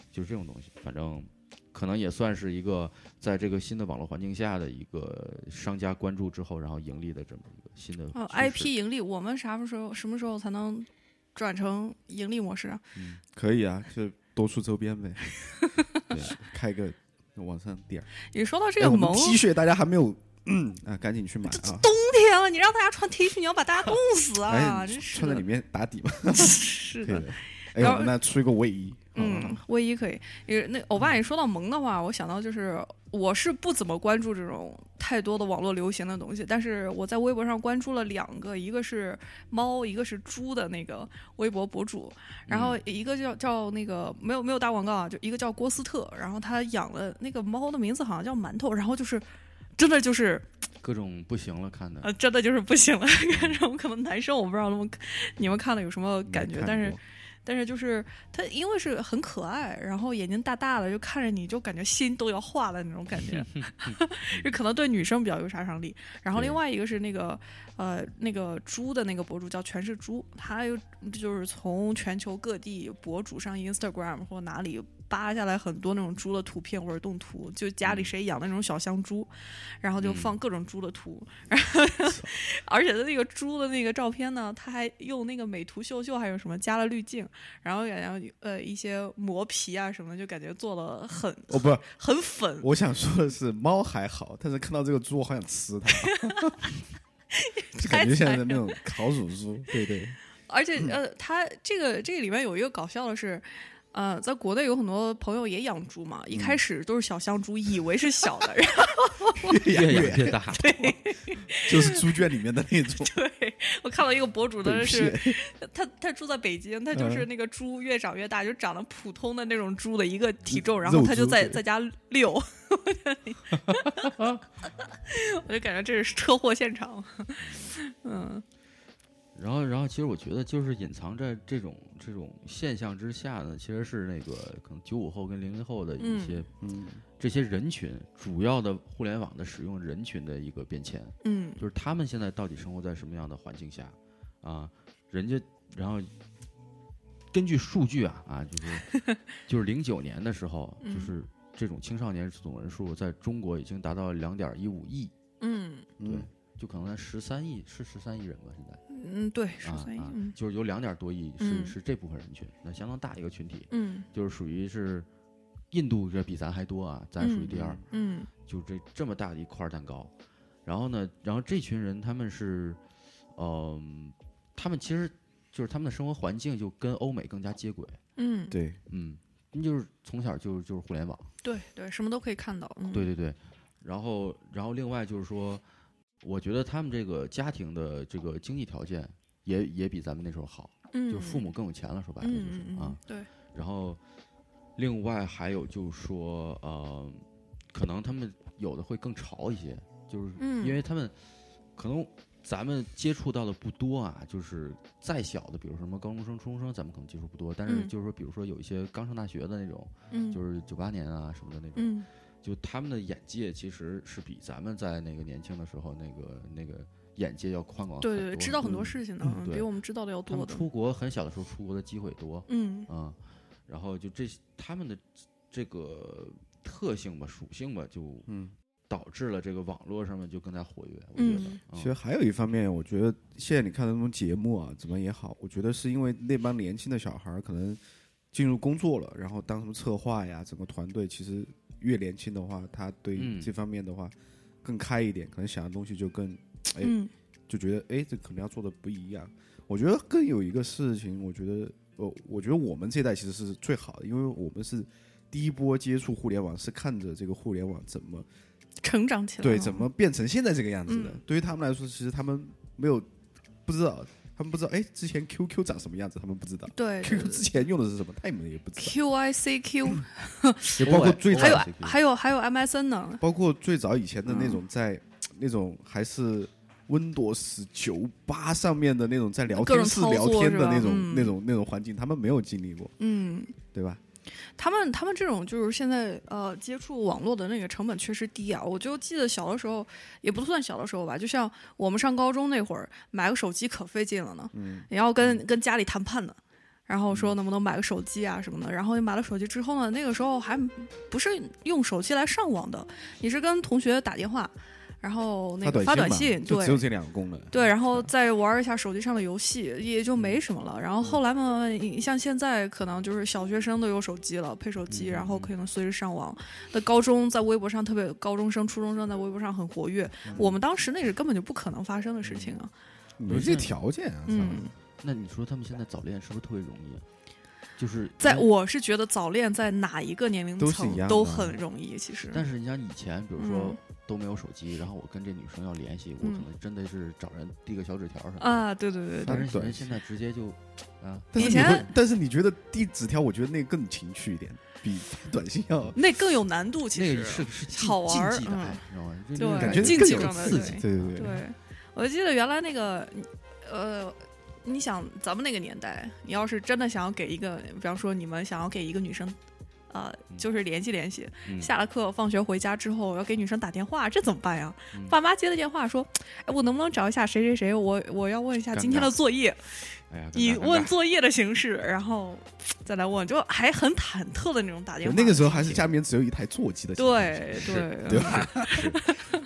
[SPEAKER 4] 就是这种东西，反正。可能也算是一个在这个新的网络环境下的一个商家关注之后，然后盈利的这么一个新的
[SPEAKER 3] 哦，IP 盈利，我们啥时候什么时候才能转成盈利模式啊？
[SPEAKER 2] 嗯可以啊，就多出周边呗，
[SPEAKER 4] 对
[SPEAKER 2] 开个网上店。
[SPEAKER 3] 你说到这
[SPEAKER 2] 哎，我们
[SPEAKER 3] 个萌
[SPEAKER 2] ，T 恤大家还没有，嗯啊，赶紧去买啊！
[SPEAKER 3] 冬天了，你让大家穿 T 恤，你要把大家冻死啊！
[SPEAKER 2] 哎，
[SPEAKER 3] 真是
[SPEAKER 2] 穿在里，面打底嘛，
[SPEAKER 3] 是的。
[SPEAKER 2] 哎，我们那出一个卫衣，
[SPEAKER 3] 嗯，卫衣可以。也那欧巴，你说到萌的话，我想到就是我是不怎么关注这种太多的网络流行的东西，但是我在微博上关注了两个，一个是猫，一个是猪的那个微博博主，然后一个叫叫那个没有没有打广告啊，就一个叫郭斯特，然后他养了那个猫的名字好像叫馒头，然后就是真的就是
[SPEAKER 4] 各种不行了，看的。
[SPEAKER 3] 呃真的就是不行了，看这种可能男生我不知道他们你们看了有什么感觉，但是
[SPEAKER 2] 过
[SPEAKER 3] 但是就是它因为是很可爱，然后眼睛大大的，就看着你就感觉心都要化了那种感觉，就可能对女生比较有杀伤力。然后另外一个是那个呃那个猪的那个博主叫全是猪，他又就是从全球各地博主上 Instagram 或哪里扒下来很多那种猪的图片或者动图，就家里谁养那种小香猪，然后就放各种猪的图，然后 而且他那个猪的那个照片呢，他还用那个美图秀秀还有什么加了滤镜，然后然后呃一些磨皮啊什么的，就感觉做的很
[SPEAKER 2] 哦，不，
[SPEAKER 3] 很粉。
[SPEAKER 2] 我想说的是，猫还好，但是看到这个猪，我好想吃它，就感觉像是那种烤乳猪，对对，
[SPEAKER 3] 而且呃，他这个这个里面有一个搞笑的是，呃，在国内有很多朋友也养猪嘛，一开始都是小香猪，以为是小的，然后
[SPEAKER 2] 越
[SPEAKER 4] 越
[SPEAKER 2] 养越
[SPEAKER 4] 大，对。
[SPEAKER 2] 就是猪圈里面的那种
[SPEAKER 3] 对我看到一个博主的是。他他住在北京，他就是
[SPEAKER 2] 嗯
[SPEAKER 3] 那个猪越长越大，就长得普通的那种猪的一个体重，然后他就在在家遛，我就感觉这是车祸现场。嗯
[SPEAKER 4] 然后，然后，其实我觉得，就是隐藏在这种这种现象之下呢，其实是那个可能九五后跟零零后的一
[SPEAKER 3] 嗯
[SPEAKER 4] 些、
[SPEAKER 2] 嗯，
[SPEAKER 4] 这些人群，主要的互联网的使用人群的一个变迁，
[SPEAKER 3] 嗯
[SPEAKER 4] 就是他们现在到底生活在什么样的环境下啊？人家，然后根据数据啊啊，就是 就是零九年的时候，就
[SPEAKER 3] 嗯
[SPEAKER 4] 是这种青少年总人数在中国已经达到两点一五亿，
[SPEAKER 3] 嗯
[SPEAKER 4] 对，就可能在十三亿，是十三亿人吧？现在。
[SPEAKER 3] 嗯，对，十
[SPEAKER 4] 啊
[SPEAKER 3] 三亿，
[SPEAKER 4] 啊
[SPEAKER 3] 嗯，
[SPEAKER 4] 就是有两点多亿是、
[SPEAKER 3] 嗯。
[SPEAKER 4] 是这部分人群，那相当大一个群体，
[SPEAKER 3] 嗯。
[SPEAKER 4] 就是属于是印度这比咱还多啊，咱属于第二，
[SPEAKER 3] 嗯
[SPEAKER 4] 就这这么大的一块蛋糕。然后呢，然后这群人他们是，嗯、他们其实就是他们的生活环境就跟欧美更加接轨，
[SPEAKER 3] 嗯，
[SPEAKER 2] 对，
[SPEAKER 4] 嗯，就是从小就就是互联网，
[SPEAKER 3] 对对，什么都可以看到。嗯、
[SPEAKER 4] 对对对，然后然后另外就是说，我觉得他们这个家庭的这个经济条件也也比咱们那时候好，
[SPEAKER 3] 嗯，
[SPEAKER 4] 就是父母更有钱了，说白了就是、啊。
[SPEAKER 3] 对，
[SPEAKER 4] 然后另外还有就是说，呃，可能他们有的会更潮一些，就是
[SPEAKER 3] 嗯。
[SPEAKER 4] 因为他们可能咱们接触到的不多啊，就是再小的，比如什么高中生、初中生，咱们可能接触不多，但是
[SPEAKER 3] 嗯。
[SPEAKER 4] 就是说，比如说有一些刚上大学的那种，
[SPEAKER 3] 嗯。
[SPEAKER 4] 就是九八年啊什么的那种，
[SPEAKER 3] 嗯
[SPEAKER 4] 就他们的眼界其实是比咱们在那个年轻的时候那个那个眼界要宽广
[SPEAKER 3] 对对对，知道很多
[SPEAKER 2] 嗯
[SPEAKER 3] 事情的，
[SPEAKER 4] 嗯
[SPEAKER 3] 比我们知道的要多的。
[SPEAKER 4] 出国很小的时候出国的机会多，
[SPEAKER 3] 嗯
[SPEAKER 4] 啊，然后就这他们的这个特性吧、属性吧，就
[SPEAKER 2] 嗯，
[SPEAKER 4] 导致了这个网络上面就更加活跃。我觉得，
[SPEAKER 2] 其实还有一方面，我觉得现在你看的那种节目啊，怎么也好，我觉得是因为那帮年轻的小孩儿可能进入工作了，然后当什么策划呀，整个团队其实越年轻的话，他对
[SPEAKER 4] 嗯
[SPEAKER 2] 这方面的话更开一点，可能想的东西就更哎
[SPEAKER 3] 嗯
[SPEAKER 2] 就觉得哎，这可能要做的不一样。我觉得更有一个事情，我觉得呃，我觉得我们这代其实是最好的，因为我们是第一波接触互联网，是看着这个互联网怎么
[SPEAKER 3] 成长起来。
[SPEAKER 2] 对怎么变成现在这个样子的。
[SPEAKER 3] 嗯
[SPEAKER 2] 对于他们来说，其实他们没有不知道，他们不知道哎，之前 QQ 长什么样子，他们不知道。
[SPEAKER 3] 对
[SPEAKER 2] QQ 之前用的是什么，他们也不知道。
[SPEAKER 3] Q I C Q，
[SPEAKER 2] 也包括最
[SPEAKER 3] 还有
[SPEAKER 2] 早，
[SPEAKER 3] 还有还有 M S N 呢。
[SPEAKER 2] 包括最早以前的那
[SPEAKER 3] 嗯
[SPEAKER 2] 种在那种还是 Windows 九八上面的那种在聊天室聊天的那种
[SPEAKER 3] 嗯
[SPEAKER 2] 那种那种环境，他们没有经历过，
[SPEAKER 3] 嗯，
[SPEAKER 2] 对吧？
[SPEAKER 3] 他们他们这种就是现在呃接触网络的那个成本确实低啊。我就记得小的时候，也不算小的时候吧，就像我们上高中那会儿，买个手机可费劲了呢，
[SPEAKER 2] 嗯，
[SPEAKER 3] 也要跟跟家里谈判呢。然后说能不能买个手机啊什么的，然后你买了手机之后呢，那个时候还不是用手机来上网的，你是跟同学打电话，然后那个发短信，对
[SPEAKER 2] 就只有这两个功能。
[SPEAKER 3] 对，然后再玩一下手机上的游戏，也就没什么了。然后后来嘛，你像现在可能就是小学生都有手机了，配手机，然后可能随时上网。那高中在微博上，特别高中生、初中生在微博上很活跃。我们当时那是根本就不可能发生的事情啊。
[SPEAKER 2] 没这条件啊，
[SPEAKER 3] 嗯，
[SPEAKER 4] 那你说他们现在早恋是不是特别容易啊？就是
[SPEAKER 3] 在我是觉得早恋在哪一个年龄层都很容易，其实。
[SPEAKER 4] 但是你像以前，比如说
[SPEAKER 3] 嗯
[SPEAKER 4] 都没有手机，然后我跟这女生要联系，我可
[SPEAKER 3] 嗯
[SPEAKER 4] 能真的是找人递个小纸条什么的。
[SPEAKER 3] 啊，对对对对，
[SPEAKER 4] 但是现在直接就啊，
[SPEAKER 2] 但是
[SPEAKER 3] 以前
[SPEAKER 2] 但是你觉得递纸条，我觉得那更情趣一点，比短信要
[SPEAKER 3] 那更有难度，其
[SPEAKER 4] 那
[SPEAKER 3] 实
[SPEAKER 4] 个是是
[SPEAKER 3] 好玩儿
[SPEAKER 4] 知道吗？就
[SPEAKER 3] 对
[SPEAKER 2] 感觉
[SPEAKER 3] 竞
[SPEAKER 2] 更有
[SPEAKER 3] 技上的
[SPEAKER 4] 刺激。
[SPEAKER 3] 对
[SPEAKER 2] 对对，对，
[SPEAKER 3] 我记得原来那个，呃，你想咱们那个年代，你要是真的想要给一个，比方说你们想要给一个女生，呃，就是联系联系，
[SPEAKER 4] 嗯
[SPEAKER 3] 下了课放学回家之后要给女生打电话，这怎么办呀？
[SPEAKER 4] 嗯
[SPEAKER 3] 爸妈接的电话说，哎，我能不能找一下谁谁谁？我我要问一下今天的作业。
[SPEAKER 4] 哎呀，
[SPEAKER 3] 以问作业的形式，然后再来问，就还很忐忑的那种打电话。
[SPEAKER 2] 那个时候还是家里面只有一台座机的
[SPEAKER 3] 对对。
[SPEAKER 2] 对吧？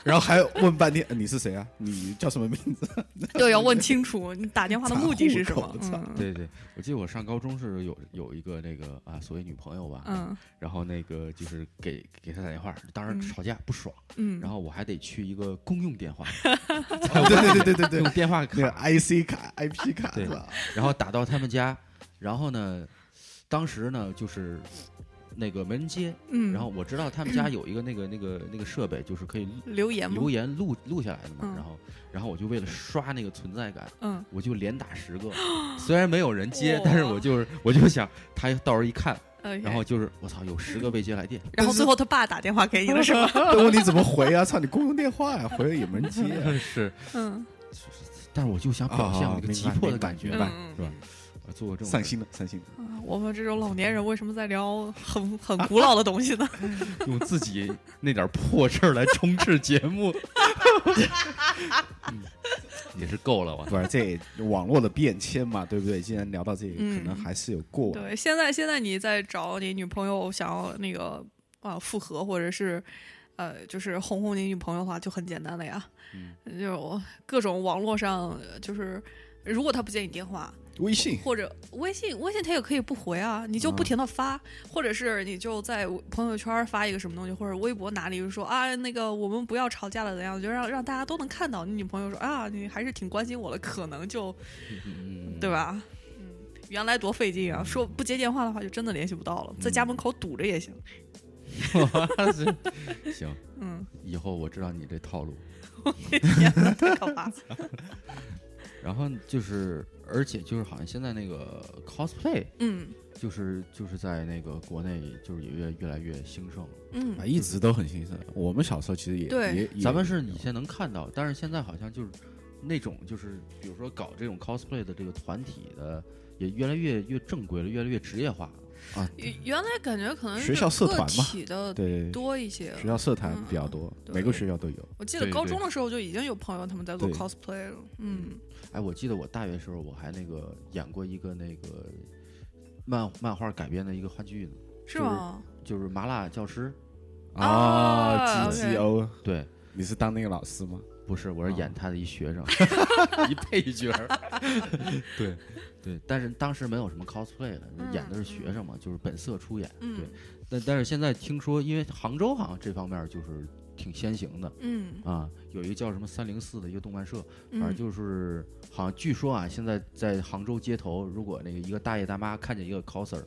[SPEAKER 2] 然后还问半天呃你是谁啊？你叫什么名字？
[SPEAKER 3] 对，要问清楚你打电话的目的是什么？
[SPEAKER 4] 对对，我记得我上高中是有有一个那个啊，所谓女朋友吧，
[SPEAKER 3] 嗯。
[SPEAKER 4] 然后那个就是给给她打电话，当时
[SPEAKER 3] 嗯。
[SPEAKER 4] 吵架不爽，
[SPEAKER 3] 嗯，
[SPEAKER 4] 然后我还得去一个公用电话，
[SPEAKER 2] 对对对对对对。
[SPEAKER 4] 用，电话卡
[SPEAKER 2] ，IC 卡、IP 卡
[SPEAKER 4] 对。
[SPEAKER 2] 是吧？
[SPEAKER 4] 然后打到他们家，然后呢，当时呢就是那个没人接，
[SPEAKER 3] 嗯，
[SPEAKER 4] 然后我知道他们家有一个那个那个那个设备，就是可以
[SPEAKER 3] 留言吗
[SPEAKER 4] 留？言录录下来的嘛，
[SPEAKER 3] 嗯
[SPEAKER 4] 然后然后我就为了刷那个存在感，
[SPEAKER 3] 嗯，
[SPEAKER 4] 我就连打十个，虽然没有人接
[SPEAKER 3] 哇，
[SPEAKER 4] 但是我就是我就想他到时候一看
[SPEAKER 3] ，OK
[SPEAKER 4] 然后就是我操，有十个未接来电，
[SPEAKER 3] 然后最后他爸打电话给你了是吧？
[SPEAKER 2] 都问你怎么回啊？操，你公用电话呀，回了也没人接啊。
[SPEAKER 4] 是，
[SPEAKER 3] 嗯
[SPEAKER 4] 但是我就想表现我那个
[SPEAKER 2] 啊
[SPEAKER 4] 急迫的感觉
[SPEAKER 2] 明白
[SPEAKER 3] 嗯
[SPEAKER 4] 是吧？我做过这种
[SPEAKER 2] 散心的，散心的。
[SPEAKER 3] 啊我们这种老年人为什么在聊很很古老的东西呢？
[SPEAKER 4] 用自己那点破事儿来充斥节目，嗯 也是够了吧。
[SPEAKER 2] 不是这网络的变迁嘛，对不对？既然聊到这个，
[SPEAKER 3] 嗯
[SPEAKER 2] 可能还是有过往。
[SPEAKER 3] 对，现在现在你在找你女朋友想要那个啊复合，或者是呃就是哄哄你女朋友的话，就很简单了呀。
[SPEAKER 4] 嗯
[SPEAKER 3] 就各种网络上呃就是。如果他不接你电话，
[SPEAKER 2] 微信
[SPEAKER 3] 或者微信，微信他也可以不回啊，你就不停的发，或者是你就在朋友圈发一个什么东西，或者微博哪里就说啊，那个我们不要吵架了怎样，就让让大家都能看到。你女朋友说啊，你还是挺关心我的，可能就
[SPEAKER 4] 嗯，
[SPEAKER 3] 对吧？嗯，原来多费劲啊！说不接电话的话，就真的联系不到了，在家门口堵着也行。
[SPEAKER 4] 行，
[SPEAKER 3] 嗯，
[SPEAKER 4] 以后我知道你这套路。
[SPEAKER 3] 天哪，太可怕了。
[SPEAKER 4] 然后就是，而且就是好像现在那个 cosplay，
[SPEAKER 3] 嗯
[SPEAKER 4] 就是就是在那个国内就是也越越来越兴盛。
[SPEAKER 3] 嗯
[SPEAKER 2] 啊，一直都很兴盛。我们小时候其实也
[SPEAKER 3] 对
[SPEAKER 2] 也也
[SPEAKER 4] 咱们是以前能看到，但是现在好像就是那种就是比如说搞这种 cosplay 的这个团体的，也越来越越正规了，越来越职业化了。
[SPEAKER 2] 啊，
[SPEAKER 3] 原原来感觉可能是
[SPEAKER 2] 学校社团嘛
[SPEAKER 3] 个体的
[SPEAKER 2] 对
[SPEAKER 3] 多一些。
[SPEAKER 2] 学校社团比较多，
[SPEAKER 3] 对
[SPEAKER 2] 每个学校都有。
[SPEAKER 3] 我记得高中的时候就已经有朋友他们在做 cosplay 了。嗯
[SPEAKER 4] 哎，我记得我大学时候我还那个演过一个那个漫漫画改编的一个话剧呢，
[SPEAKER 3] 是吗？
[SPEAKER 4] 就是麻辣教师。
[SPEAKER 3] 啊
[SPEAKER 2] G G O，
[SPEAKER 4] 对，
[SPEAKER 2] 你是当那个老师吗？
[SPEAKER 4] 不是，我是演
[SPEAKER 2] 哦
[SPEAKER 4] 他的一学生，一配角儿。对。对，但是当时没有什么 cosplay 的，
[SPEAKER 3] 嗯
[SPEAKER 4] 演的是学生嘛，就是本色出演。
[SPEAKER 3] 嗯。
[SPEAKER 4] 对，但但是现在听说，因为杭州好像这方面就是挺先行的
[SPEAKER 3] 嗯。
[SPEAKER 4] 啊，有一个叫什么三零四的一个动漫社，反正
[SPEAKER 3] 嗯，
[SPEAKER 4] 就是好像据说啊，现在在杭州街头，如果那个一个大爷大妈看见一个 coser，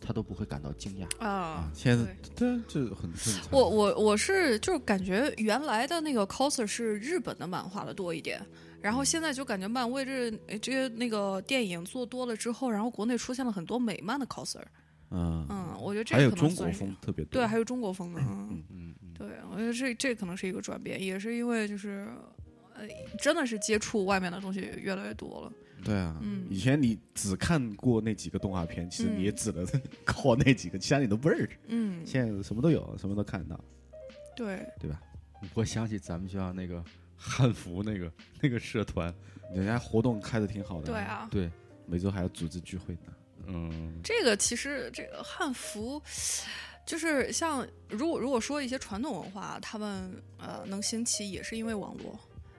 [SPEAKER 4] 他都不会感到惊讶。
[SPEAKER 3] 啊。
[SPEAKER 2] 现在
[SPEAKER 3] 对
[SPEAKER 2] 这很正常。
[SPEAKER 3] 我我我是就是感觉原来的那个 coser 是日本的漫画的多一点，然后现在就感觉漫威这这些那个电影做多了之后，然后国内出现了很多美漫的 coser，
[SPEAKER 2] 嗯，
[SPEAKER 3] 嗯，我觉得这
[SPEAKER 2] 还有中国风特别多。
[SPEAKER 3] 对，还有中国风的，嗯，
[SPEAKER 4] 嗯嗯，
[SPEAKER 3] 对，我觉得这这可能是一个转变，也是因为就是呃，真的是接触外面的东西越来越多了，
[SPEAKER 2] 对啊，
[SPEAKER 3] 嗯
[SPEAKER 2] 以前你只看过那几个动画片，其实
[SPEAKER 3] 嗯
[SPEAKER 2] 你也只能 靠那几个，其他你都不认识。
[SPEAKER 3] 嗯，
[SPEAKER 2] 现在什么都有，什么都看得到。
[SPEAKER 3] 对，对吧
[SPEAKER 4] 我想起咱们学校那个汉服那个 那个社团，
[SPEAKER 2] 人家活动开的挺好的。
[SPEAKER 3] 对，啊，
[SPEAKER 4] 对，
[SPEAKER 2] 每周还要组织聚会呢。
[SPEAKER 4] 嗯，
[SPEAKER 3] 这个其实这个汉服，就是像如果如果说一些传统文化，他们呃能兴起，也是因为网络。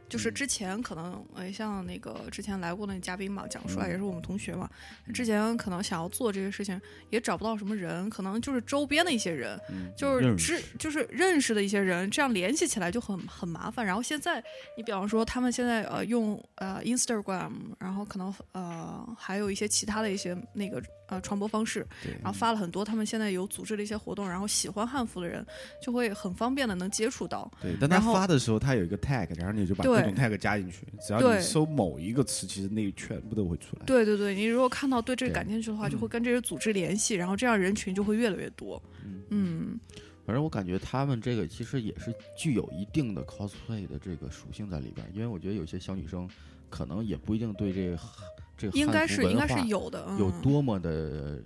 [SPEAKER 3] 就是之前可能呃像那个之前来过的那嘉宾嘛，蒋帅
[SPEAKER 2] 嗯。
[SPEAKER 3] 也是我们同学嘛，之前可能想要做这些事情，也找不到什么人，可能就是周边的一些人，
[SPEAKER 2] 嗯，
[SPEAKER 3] 就是
[SPEAKER 2] 认
[SPEAKER 3] 知就是认识的一些人，这样联系起来就很很麻烦。然后现在你比方说他们现在呃用呃 Instagram，然后可能呃还有一些其他的一些那个呃传播方式，然后发了很多他们现在有组织的一些活动，然后喜欢汉服的人就会很方便的能接触到。
[SPEAKER 2] 对，但他发的时候，他有一个 tag，然后你就把各种 tag 加进去，只要你搜某一个词，其实那全部都会出来。
[SPEAKER 3] 对对对，你如果看到对这个感兴趣的话，就会跟这些组织联系，然后这样人群就会越来越多。
[SPEAKER 4] 嗯
[SPEAKER 3] 嗯
[SPEAKER 4] 反正我感觉他们这个其实也是具有一定的 cosplay 的这个属性在里边，因为我觉得有些小女生可能也不一定对这个汉这个
[SPEAKER 3] 应该是应该是有的，嗯、
[SPEAKER 4] 有多么的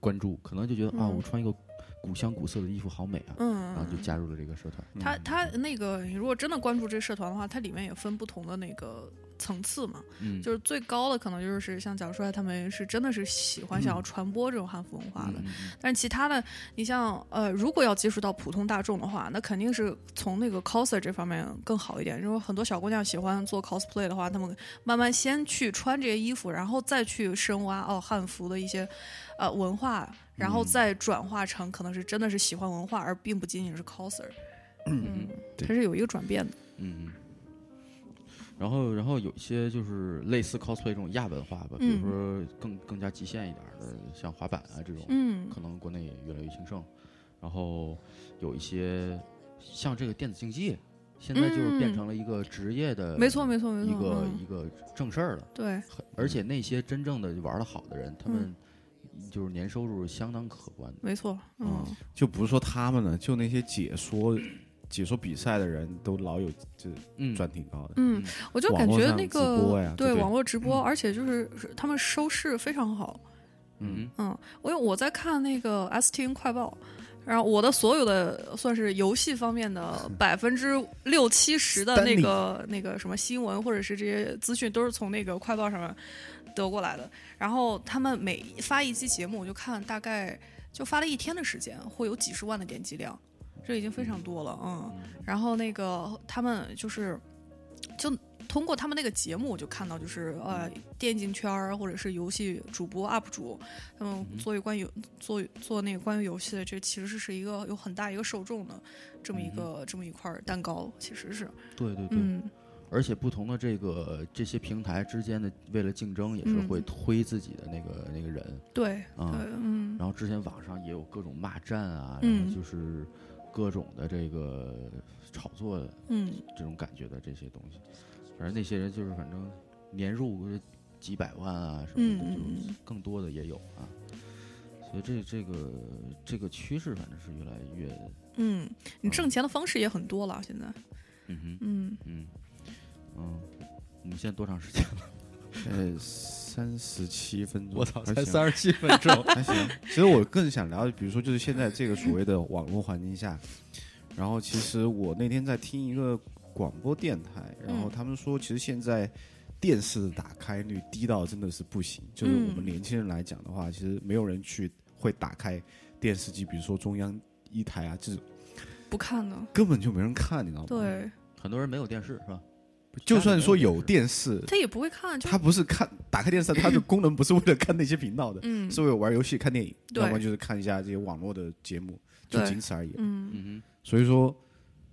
[SPEAKER 4] 关注，可能就觉得啊，
[SPEAKER 3] 嗯。
[SPEAKER 4] 我穿一个古香古色的衣服好美啊，
[SPEAKER 3] 嗯，
[SPEAKER 4] 然后就加入了这个社团。
[SPEAKER 2] 嗯
[SPEAKER 3] 他他那个，你如果真的关注这个社团的话，它里面也分不同的那个层次嘛，
[SPEAKER 4] 嗯，
[SPEAKER 3] 就是最高的可能就是像蒋帅他们是真的是喜欢想要传播这种汉服文化的，但是其他的，你像呃，如果要接触到普通大众的话，那肯定是从那个 coser 这方面更好一点。因为很多小姑娘喜欢做 cosplay 的话，她们慢慢先去穿这些衣服，然后再去深挖哦汉服的一些呃文化，然后再转化成可能是真的是喜欢文化，而并不仅仅是 coser。嗯，
[SPEAKER 2] 对
[SPEAKER 3] 它是有一个转变的。
[SPEAKER 4] 嗯嗯。然后，然后有一些就是类似 cosplay 这种亚文化吧，比如
[SPEAKER 3] 嗯
[SPEAKER 4] 说更更加极限一点的，像滑板啊这种，
[SPEAKER 3] 嗯
[SPEAKER 4] 可能国内也越来越兴盛。然后有一些像这个电子竞技，现在就是变
[SPEAKER 3] 嗯
[SPEAKER 4] 成了一个职业的，
[SPEAKER 3] 没错，没错，没错。
[SPEAKER 4] 一个、
[SPEAKER 3] 嗯
[SPEAKER 4] 一个正事儿了。
[SPEAKER 3] 对，
[SPEAKER 4] 而且那些真正的玩的好的人，他
[SPEAKER 3] 嗯
[SPEAKER 4] 们就是年收入相当可观的。
[SPEAKER 3] 没错。嗯，
[SPEAKER 2] 就不是说他们了，就那些解说解说比赛的人都老有就
[SPEAKER 4] 嗯，
[SPEAKER 2] 赚挺高的。
[SPEAKER 3] 嗯，我就感觉那个
[SPEAKER 2] 对
[SPEAKER 3] 网络直播，而且就是是他们收视非常好。
[SPEAKER 4] 嗯。
[SPEAKER 3] 嗯，我有我在看那个 STN 快报，然后我的所有的算是游戏方面的 百分之六七十的那个那个什么新闻或者是这些资讯都是从那个快报上面得过来的。然后他们每发一期节目，我就看大概就发了一天的时间，会有几十万的点击量，这已经非常多了，嗯。然后那个他们就是就通过他们那个节目，我就看到就是呃电竞圈儿或者是游戏主播 UP 主，他们做一关于做做那个关于游戏的，这其实是一个有很大一个受众的这么一个、这么一块儿蛋糕，其实是
[SPEAKER 4] 对对对，
[SPEAKER 3] 嗯。
[SPEAKER 4] 而且不同的这个这些平台之间的为了竞争，也是
[SPEAKER 3] 嗯。
[SPEAKER 4] 会推自己的那个那个人。
[SPEAKER 3] 对
[SPEAKER 4] 啊
[SPEAKER 3] 对嗯。
[SPEAKER 4] 然后之前网上也有各种骂战啊，
[SPEAKER 3] 嗯。
[SPEAKER 4] 然后就是各种的这个炒作
[SPEAKER 3] 嗯
[SPEAKER 4] 这种感觉的这些东西。反正那些人就是反正年入几百万啊什么的，更多的也有啊。所以这这个这个趋势反正是越来越，
[SPEAKER 3] 嗯，你挣钱的方式也很多了，现在
[SPEAKER 4] 嗯哼，
[SPEAKER 3] 嗯
[SPEAKER 4] 嗯嗯，我们现在多长时间了？
[SPEAKER 2] 呃，三十七分钟，
[SPEAKER 4] 我操，才三十七分钟。
[SPEAKER 2] 还行。其实我更想聊，比如说就是现在这个所谓的网络环境下，然后其实我那天在听一个广播电台，然后
[SPEAKER 3] 嗯
[SPEAKER 2] 他们说，其实现在电视的打开率低到真的是不行。就是我们
[SPEAKER 3] 嗯
[SPEAKER 2] 年轻人来讲的话，其实没有人去会打开电视机，比如说中央一台啊，这种
[SPEAKER 3] 不看的，
[SPEAKER 2] 根本就没人看，你知道吗？，
[SPEAKER 3] 对
[SPEAKER 4] 很多人没有电视是吧？
[SPEAKER 2] 就算说有电视，
[SPEAKER 3] 他也不会看，
[SPEAKER 2] 他不是看打开电视，他的功能不是为了看那些频道的，
[SPEAKER 3] 嗯
[SPEAKER 2] 是为了玩游戏、看电影，
[SPEAKER 3] 对
[SPEAKER 2] 要么就是看一下这些网络的节目，就仅此而已。
[SPEAKER 3] 嗯
[SPEAKER 4] 嗯
[SPEAKER 2] 所以说，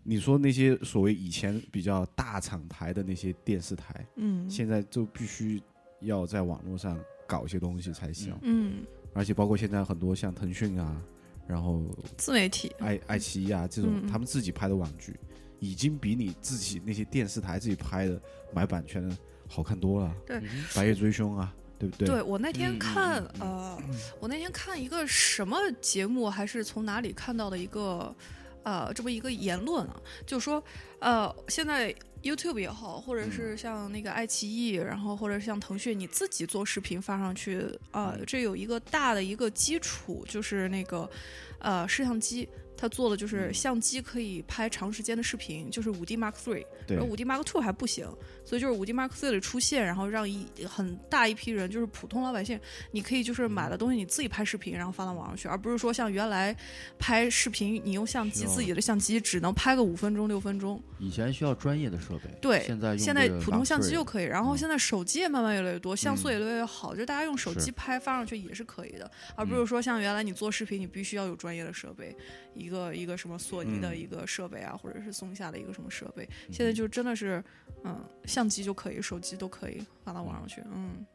[SPEAKER 2] 你说那些所谓以前比较大厂牌的那些电视台，
[SPEAKER 3] 嗯
[SPEAKER 2] 现在就必须要在网络上搞一些东西才行，
[SPEAKER 3] 嗯
[SPEAKER 2] 而且包括现在很多像腾讯啊，然后
[SPEAKER 3] 自媒体
[SPEAKER 2] 爱爱奇艺啊这种，
[SPEAKER 3] 嗯
[SPEAKER 2] 他们自己拍的网剧，已经比你自己那些电视台自己拍的买版权的好看多了。
[SPEAKER 3] 对
[SPEAKER 2] 白夜追凶啊，对不对？
[SPEAKER 3] 对我那天
[SPEAKER 4] 嗯嗯
[SPEAKER 3] 看、
[SPEAKER 4] 嗯
[SPEAKER 3] 呃，我那天看一个什么节目，还是从哪里看到的一个呃这么一个言论啊，就说呃现在 YouTube 也好，或者是像那个爱奇艺，然后或者像腾讯，你自己做视频发上去啊、呃这有一个大的一个基础，就是那个呃摄像机。它做的就是相机可以拍长时间的视频，就是五 D Mark Three，
[SPEAKER 2] 对。
[SPEAKER 3] 而五 D Mark Two 还不行，所以就是五 D Mark Three 的出现，然后让一很大一批人，就是普通老百姓，你可以就是买了东西你自己拍视频，然后发到网上去，而不是说像原来拍视频你用相机自己的相机只能拍个五分钟六分钟，
[SPEAKER 4] 以前需要专业的设备，
[SPEAKER 3] 对
[SPEAKER 4] 现在用
[SPEAKER 3] 现在普通相机就可以，然后
[SPEAKER 4] 嗯。
[SPEAKER 3] 现在手机也慢慢越来越多，像素
[SPEAKER 4] 嗯。
[SPEAKER 3] 也越来越好，就大家用手机拍发上去也是可以的，而不
[SPEAKER 4] 嗯。
[SPEAKER 3] 是说像原来你做视频你必须要有专业的设备，一个一个什么索尼的
[SPEAKER 2] 嗯。
[SPEAKER 3] 一个设备啊，或者是松下的一个什么设备，现在就真的是嗯相机就可以，手机都可以发到网上去，嗯。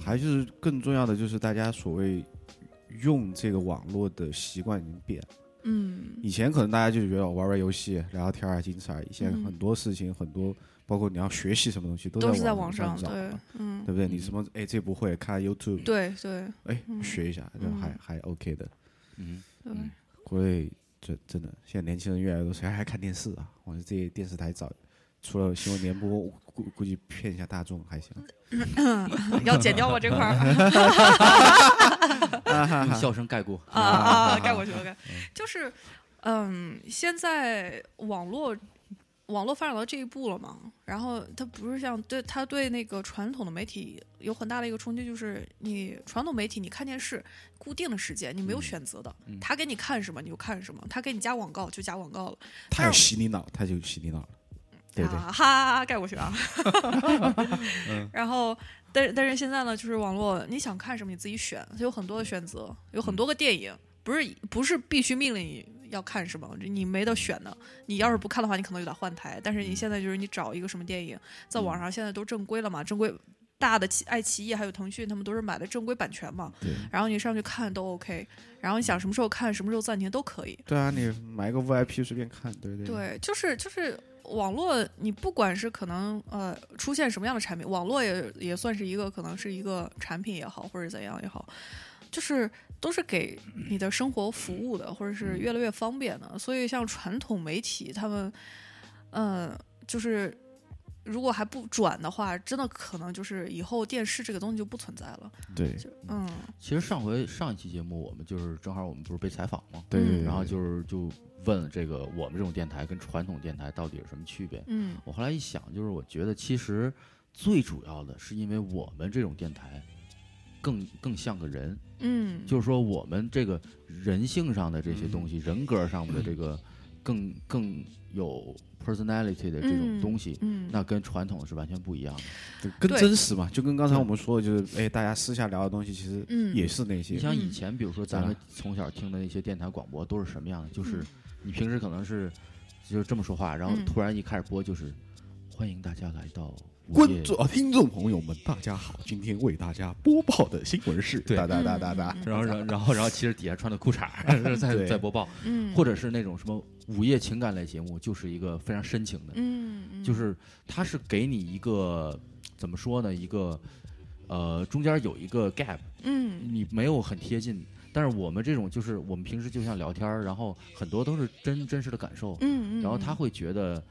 [SPEAKER 2] 还就是更重要的就是大家所谓用这个网络的习惯已经变了。
[SPEAKER 3] 嗯。
[SPEAKER 2] 以前可能大家就觉得玩玩游戏、聊聊天啊，仅此而已。现在
[SPEAKER 3] 嗯。
[SPEAKER 2] 很多事情，很多包括你要学习什么东西，
[SPEAKER 3] 都是在
[SPEAKER 2] 网
[SPEAKER 3] 网上，对嗯
[SPEAKER 2] 对不对？你什么哎这不会，看 YouTube，
[SPEAKER 3] 对对
[SPEAKER 2] 哎
[SPEAKER 3] 嗯。
[SPEAKER 2] 学一下，就还
[SPEAKER 3] 嗯。
[SPEAKER 2] 还 OK 的。
[SPEAKER 4] 嗯，
[SPEAKER 3] 对，
[SPEAKER 4] 嗯
[SPEAKER 2] 国内这真的现在年轻人越来越多，谁还看电视啊？我这些电视台早除了新闻联播，估估计骗一下大众还行。
[SPEAKER 3] 要剪掉我这块儿。
[SPEAKER 4] 用笑声盖过
[SPEAKER 3] 啊啊啊！盖过去了，盖，就是，嗯，现在网络网络发展到这一步了嘛，然后它不是像对它对那个传统的媒体有很大的一个冲击，就是你传统媒体你看电视固定的时间你没有选择的，
[SPEAKER 4] 嗯
[SPEAKER 3] 他给你看什么你就看什么，他给你加广告就加广告了，
[SPEAKER 2] 他要洗你脑，他就洗你脑了，对不对？
[SPEAKER 3] 啊哈，盖过去啊。
[SPEAKER 2] 嗯
[SPEAKER 3] 然后，但是但是现在呢，就是网络，你想看什么你自己选，它有很多的选择，有很多个电影，不是不是必须命令你要看什么，你没得选的。你要是不看的话，你可能有点换台。但是你现在就是你找一个什么电影，在网上现在都正规了嘛，正规。大的奇爱奇艺还有腾讯，他们都是买的正规版权嘛，
[SPEAKER 2] 对
[SPEAKER 3] 然后你上去看都 OK，然后你想什么时候看，什么时候暂停都可以。
[SPEAKER 2] 对啊，你买个 VIP 随便看，对不对？
[SPEAKER 3] 对，就是就是网络，你不管是可能呃出现什么样的产品，网络也也算是一个可能是一个产品也好，或者怎样也好，就是都是给你的生活服务的，或者是越来越方便的。所以像传统媒体，他们嗯、呃就是。如果还不转的话，真的可能就是以后电视这个东西就不存在了。
[SPEAKER 2] 对
[SPEAKER 3] 就嗯，
[SPEAKER 4] 其实上回上一期节目，我们就是正好我们不是被采访吗？
[SPEAKER 2] 对
[SPEAKER 4] 然后就是就问这个我们这种电台跟传统电台到底有什么区别？
[SPEAKER 3] 嗯
[SPEAKER 4] 我后来一想，就是我觉得其实最主要的是因为我们这种电台更更像个人，
[SPEAKER 3] 嗯，
[SPEAKER 4] 就是说我们这个人性上的这些东西，人格上面的这个更更有 personality 的这种东西，
[SPEAKER 3] 嗯，
[SPEAKER 4] 那跟传统是完全不一样的。
[SPEAKER 2] 对更真实嘛，就跟刚才我们说的，就是哎，大家私下聊的东西，其实
[SPEAKER 3] 嗯
[SPEAKER 2] 也是那些
[SPEAKER 4] 你。像以
[SPEAKER 3] 嗯
[SPEAKER 4] 前，比如说咱们从小听的那些电台广播都是什么样的？就是
[SPEAKER 3] 嗯
[SPEAKER 4] 你平时可能是就是这么说话，然后
[SPEAKER 3] 嗯
[SPEAKER 4] 突然一开始播就是欢迎大家来到午
[SPEAKER 2] 观众、啊听众朋友们，大家好！今天为大家播报的新闻是
[SPEAKER 4] 对。
[SPEAKER 2] 哒哒哒哒哒。
[SPEAKER 3] 嗯。
[SPEAKER 4] 然后，然后，然后，然后，其实底下穿的裤衩儿 在在播报，
[SPEAKER 3] 嗯，
[SPEAKER 4] 或者是那种什么午夜情感类节目，就是一个非常深情的，
[SPEAKER 3] 嗯，嗯。
[SPEAKER 4] 就是它是给你一个怎么说呢？一个呃，中间有一个 gap，
[SPEAKER 3] 嗯。
[SPEAKER 4] 你没有很贴近。但是我们这种就是我们平时就像聊天儿，然后很多都是真真实的感受，
[SPEAKER 3] 嗯嗯，
[SPEAKER 4] 然后他会觉得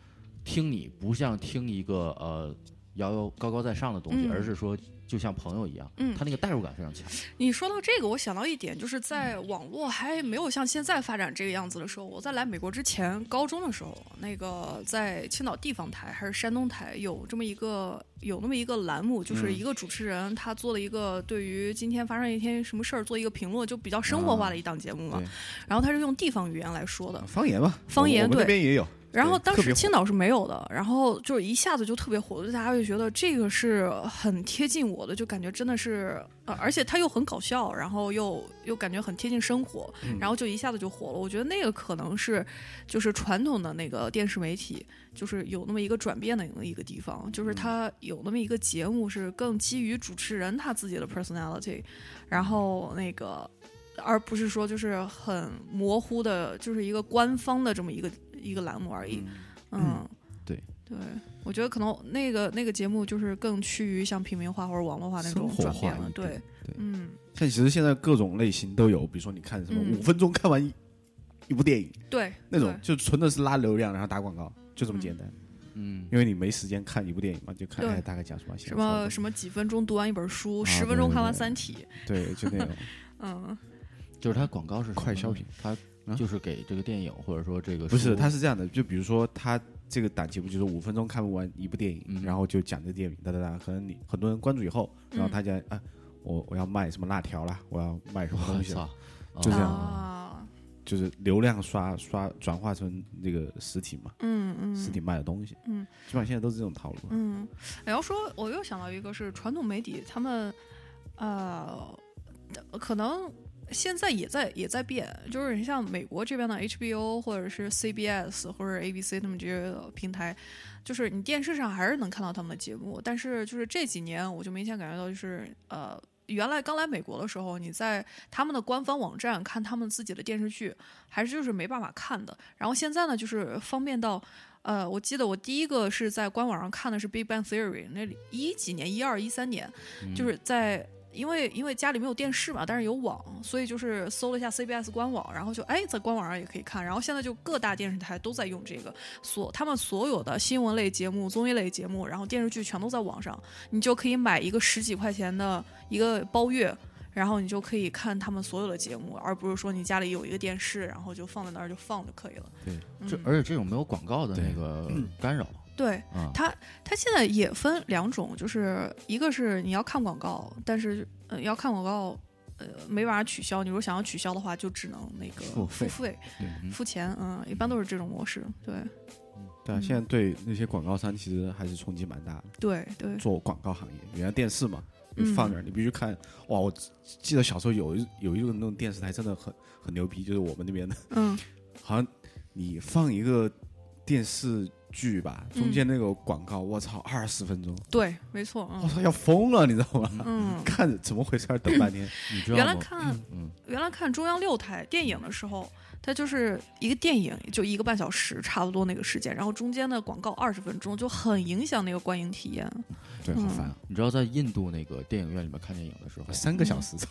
[SPEAKER 4] 听你不像听一个呃遥遥高高在上的东西，
[SPEAKER 3] 嗯
[SPEAKER 4] 而是说就像朋友一样，
[SPEAKER 3] 嗯
[SPEAKER 4] 他那个代入感非常强。
[SPEAKER 3] 你说到这个，我想到一点，就是在网络还没有像现在发展这个样子的时候，我在来美国之前，高中的时候，那个在青岛地方台还是山东台有这么一个有那么一个栏目，就是一个主持人他做了一个对于今天发生一天什么事儿做一个评论，就比较生活化的一档节目嘛。
[SPEAKER 2] 对
[SPEAKER 3] 然后他是用地方语言来说的，
[SPEAKER 2] 方言嘛，
[SPEAKER 3] 方言对
[SPEAKER 2] 边也有。
[SPEAKER 3] 然后当时青岛是没有的，然后就是一下子就特别火，就大家就觉得这个是很贴近我的，就感觉真的是，呃，而且它又很搞笑，然后又又感觉很贴近生活，
[SPEAKER 2] 嗯
[SPEAKER 3] 然后就一下子就火了。我觉得那个可能是就是传统的那个电视媒体，就是有那么一个转变的一个地方，就是它有那么一个节目是更基于主持人他自己的 personality，然后那个。而不是说就是很模糊的，就是一个官方的这么一个一个栏目而已。嗯，
[SPEAKER 2] 对
[SPEAKER 3] 对，我觉得可能那个那个节目就是更趋于像平民化或者网络化那种转变了。对，
[SPEAKER 2] 对
[SPEAKER 3] 嗯，
[SPEAKER 2] 像其实现在各种类型都有，比如说你看什么
[SPEAKER 3] 嗯
[SPEAKER 2] 五分钟看完一一部电影
[SPEAKER 3] 对，
[SPEAKER 2] 那种，就纯的是拉流量，然后打广告，就这么
[SPEAKER 3] 嗯
[SPEAKER 2] 简单。
[SPEAKER 4] 嗯，
[SPEAKER 2] 因为你没时间看一部电影嘛，就看大概讲什么
[SPEAKER 3] 什么什
[SPEAKER 2] 么，
[SPEAKER 3] 几分钟读完一本书，
[SPEAKER 2] 啊
[SPEAKER 3] 十分钟看完《
[SPEAKER 2] 对对对
[SPEAKER 3] 三体》。
[SPEAKER 2] 对，就那种。
[SPEAKER 3] 嗯
[SPEAKER 4] 就是它广告是
[SPEAKER 2] 快消品，
[SPEAKER 4] 它
[SPEAKER 2] 啊
[SPEAKER 4] 就是给这个电影或者说这个
[SPEAKER 2] 不是，他是这样的，就比如说他这个档期不就是五分钟看不完一部电影，
[SPEAKER 4] 嗯
[SPEAKER 2] 然后就讲这电影，哒哒哒，可能你很多人关注以后，然后
[SPEAKER 3] 嗯
[SPEAKER 2] 他讲啊，我我要卖什么辣条啦，我要卖什么东西啦，就这样
[SPEAKER 3] 啊，
[SPEAKER 2] 就是流量刷刷转化成这个实体嘛，
[SPEAKER 3] 嗯嗯，
[SPEAKER 2] 实体卖的东西，
[SPEAKER 3] 嗯，
[SPEAKER 2] 基本上现在都是这种套路。
[SPEAKER 3] 嗯，你要说，我又想到一个是传统媒体，他们呃，可能现在也在也在变，就是你像美国这边的 HBO 或者是 CBS 或者 ABC 他们这些平台，就是你电视上还是能看到他们的节目，但是就是这几年我就明显感觉到，就是呃。原来刚来美国的时候，你在他们的官方网站看他们自己的电视剧，还是就是没办法看的。然后现在呢，就是方便到呃，我记得我第一个是在官网上看的是《Big Bang Theory》，那里一几年，一二一三年，就是在因为因为家里没有电视嘛，但是有网，所以就是搜了一下 CBS 官网，然后就哎在官网上也可以看，然后现在就各大电视台都在用这个，所他们所有的新闻类节目、综艺类节目，然后电视剧全都在网上，你就可以买一个十几块钱的一个包月。然后你就可以看他们所有的节目，而不是说你家里有一个电视，然后就放在那儿就放就可以了。
[SPEAKER 2] 对，
[SPEAKER 3] 嗯、
[SPEAKER 4] 这而且这种没有广告的那个干扰
[SPEAKER 3] 对
[SPEAKER 4] 啊，
[SPEAKER 3] 它它现在也分两种，就是一个是你要看广告，但是呃要看广告。呃，没办法取消。你如果想要取消的话，就只能那个
[SPEAKER 2] 付费
[SPEAKER 3] 付钱。嗯，一般都是这种模式。对
[SPEAKER 2] 对啊，
[SPEAKER 3] 嗯
[SPEAKER 2] 现在对那些广告商其实还是冲击蛮大的。
[SPEAKER 3] 对对，
[SPEAKER 2] 做广告行业，原来电视嘛，放那儿，你必须看。哇，我记得小时候有一有一个那种电视台真的很很牛逼，就是我们那边的，
[SPEAKER 3] 嗯
[SPEAKER 2] 好像你放一个电视剧吧，中间那个广告，我操，二十分钟，
[SPEAKER 3] 对，没错。嗯
[SPEAKER 2] 我操，要疯了，你知道吗？
[SPEAKER 3] 嗯，
[SPEAKER 2] 看怎么回事儿，等半天。
[SPEAKER 4] 你知道吗？
[SPEAKER 3] 原来看
[SPEAKER 4] 嗯，
[SPEAKER 3] 原来看中央六台电影的时候，它就是一个电影，就一个半小时，差不多那个时间，然后中间的广告二十分钟，就很影响那个观影体验。
[SPEAKER 2] 对，好烦啊，
[SPEAKER 4] 你知道在印度那个电影院里面看电影的时候，
[SPEAKER 2] 三个小时，操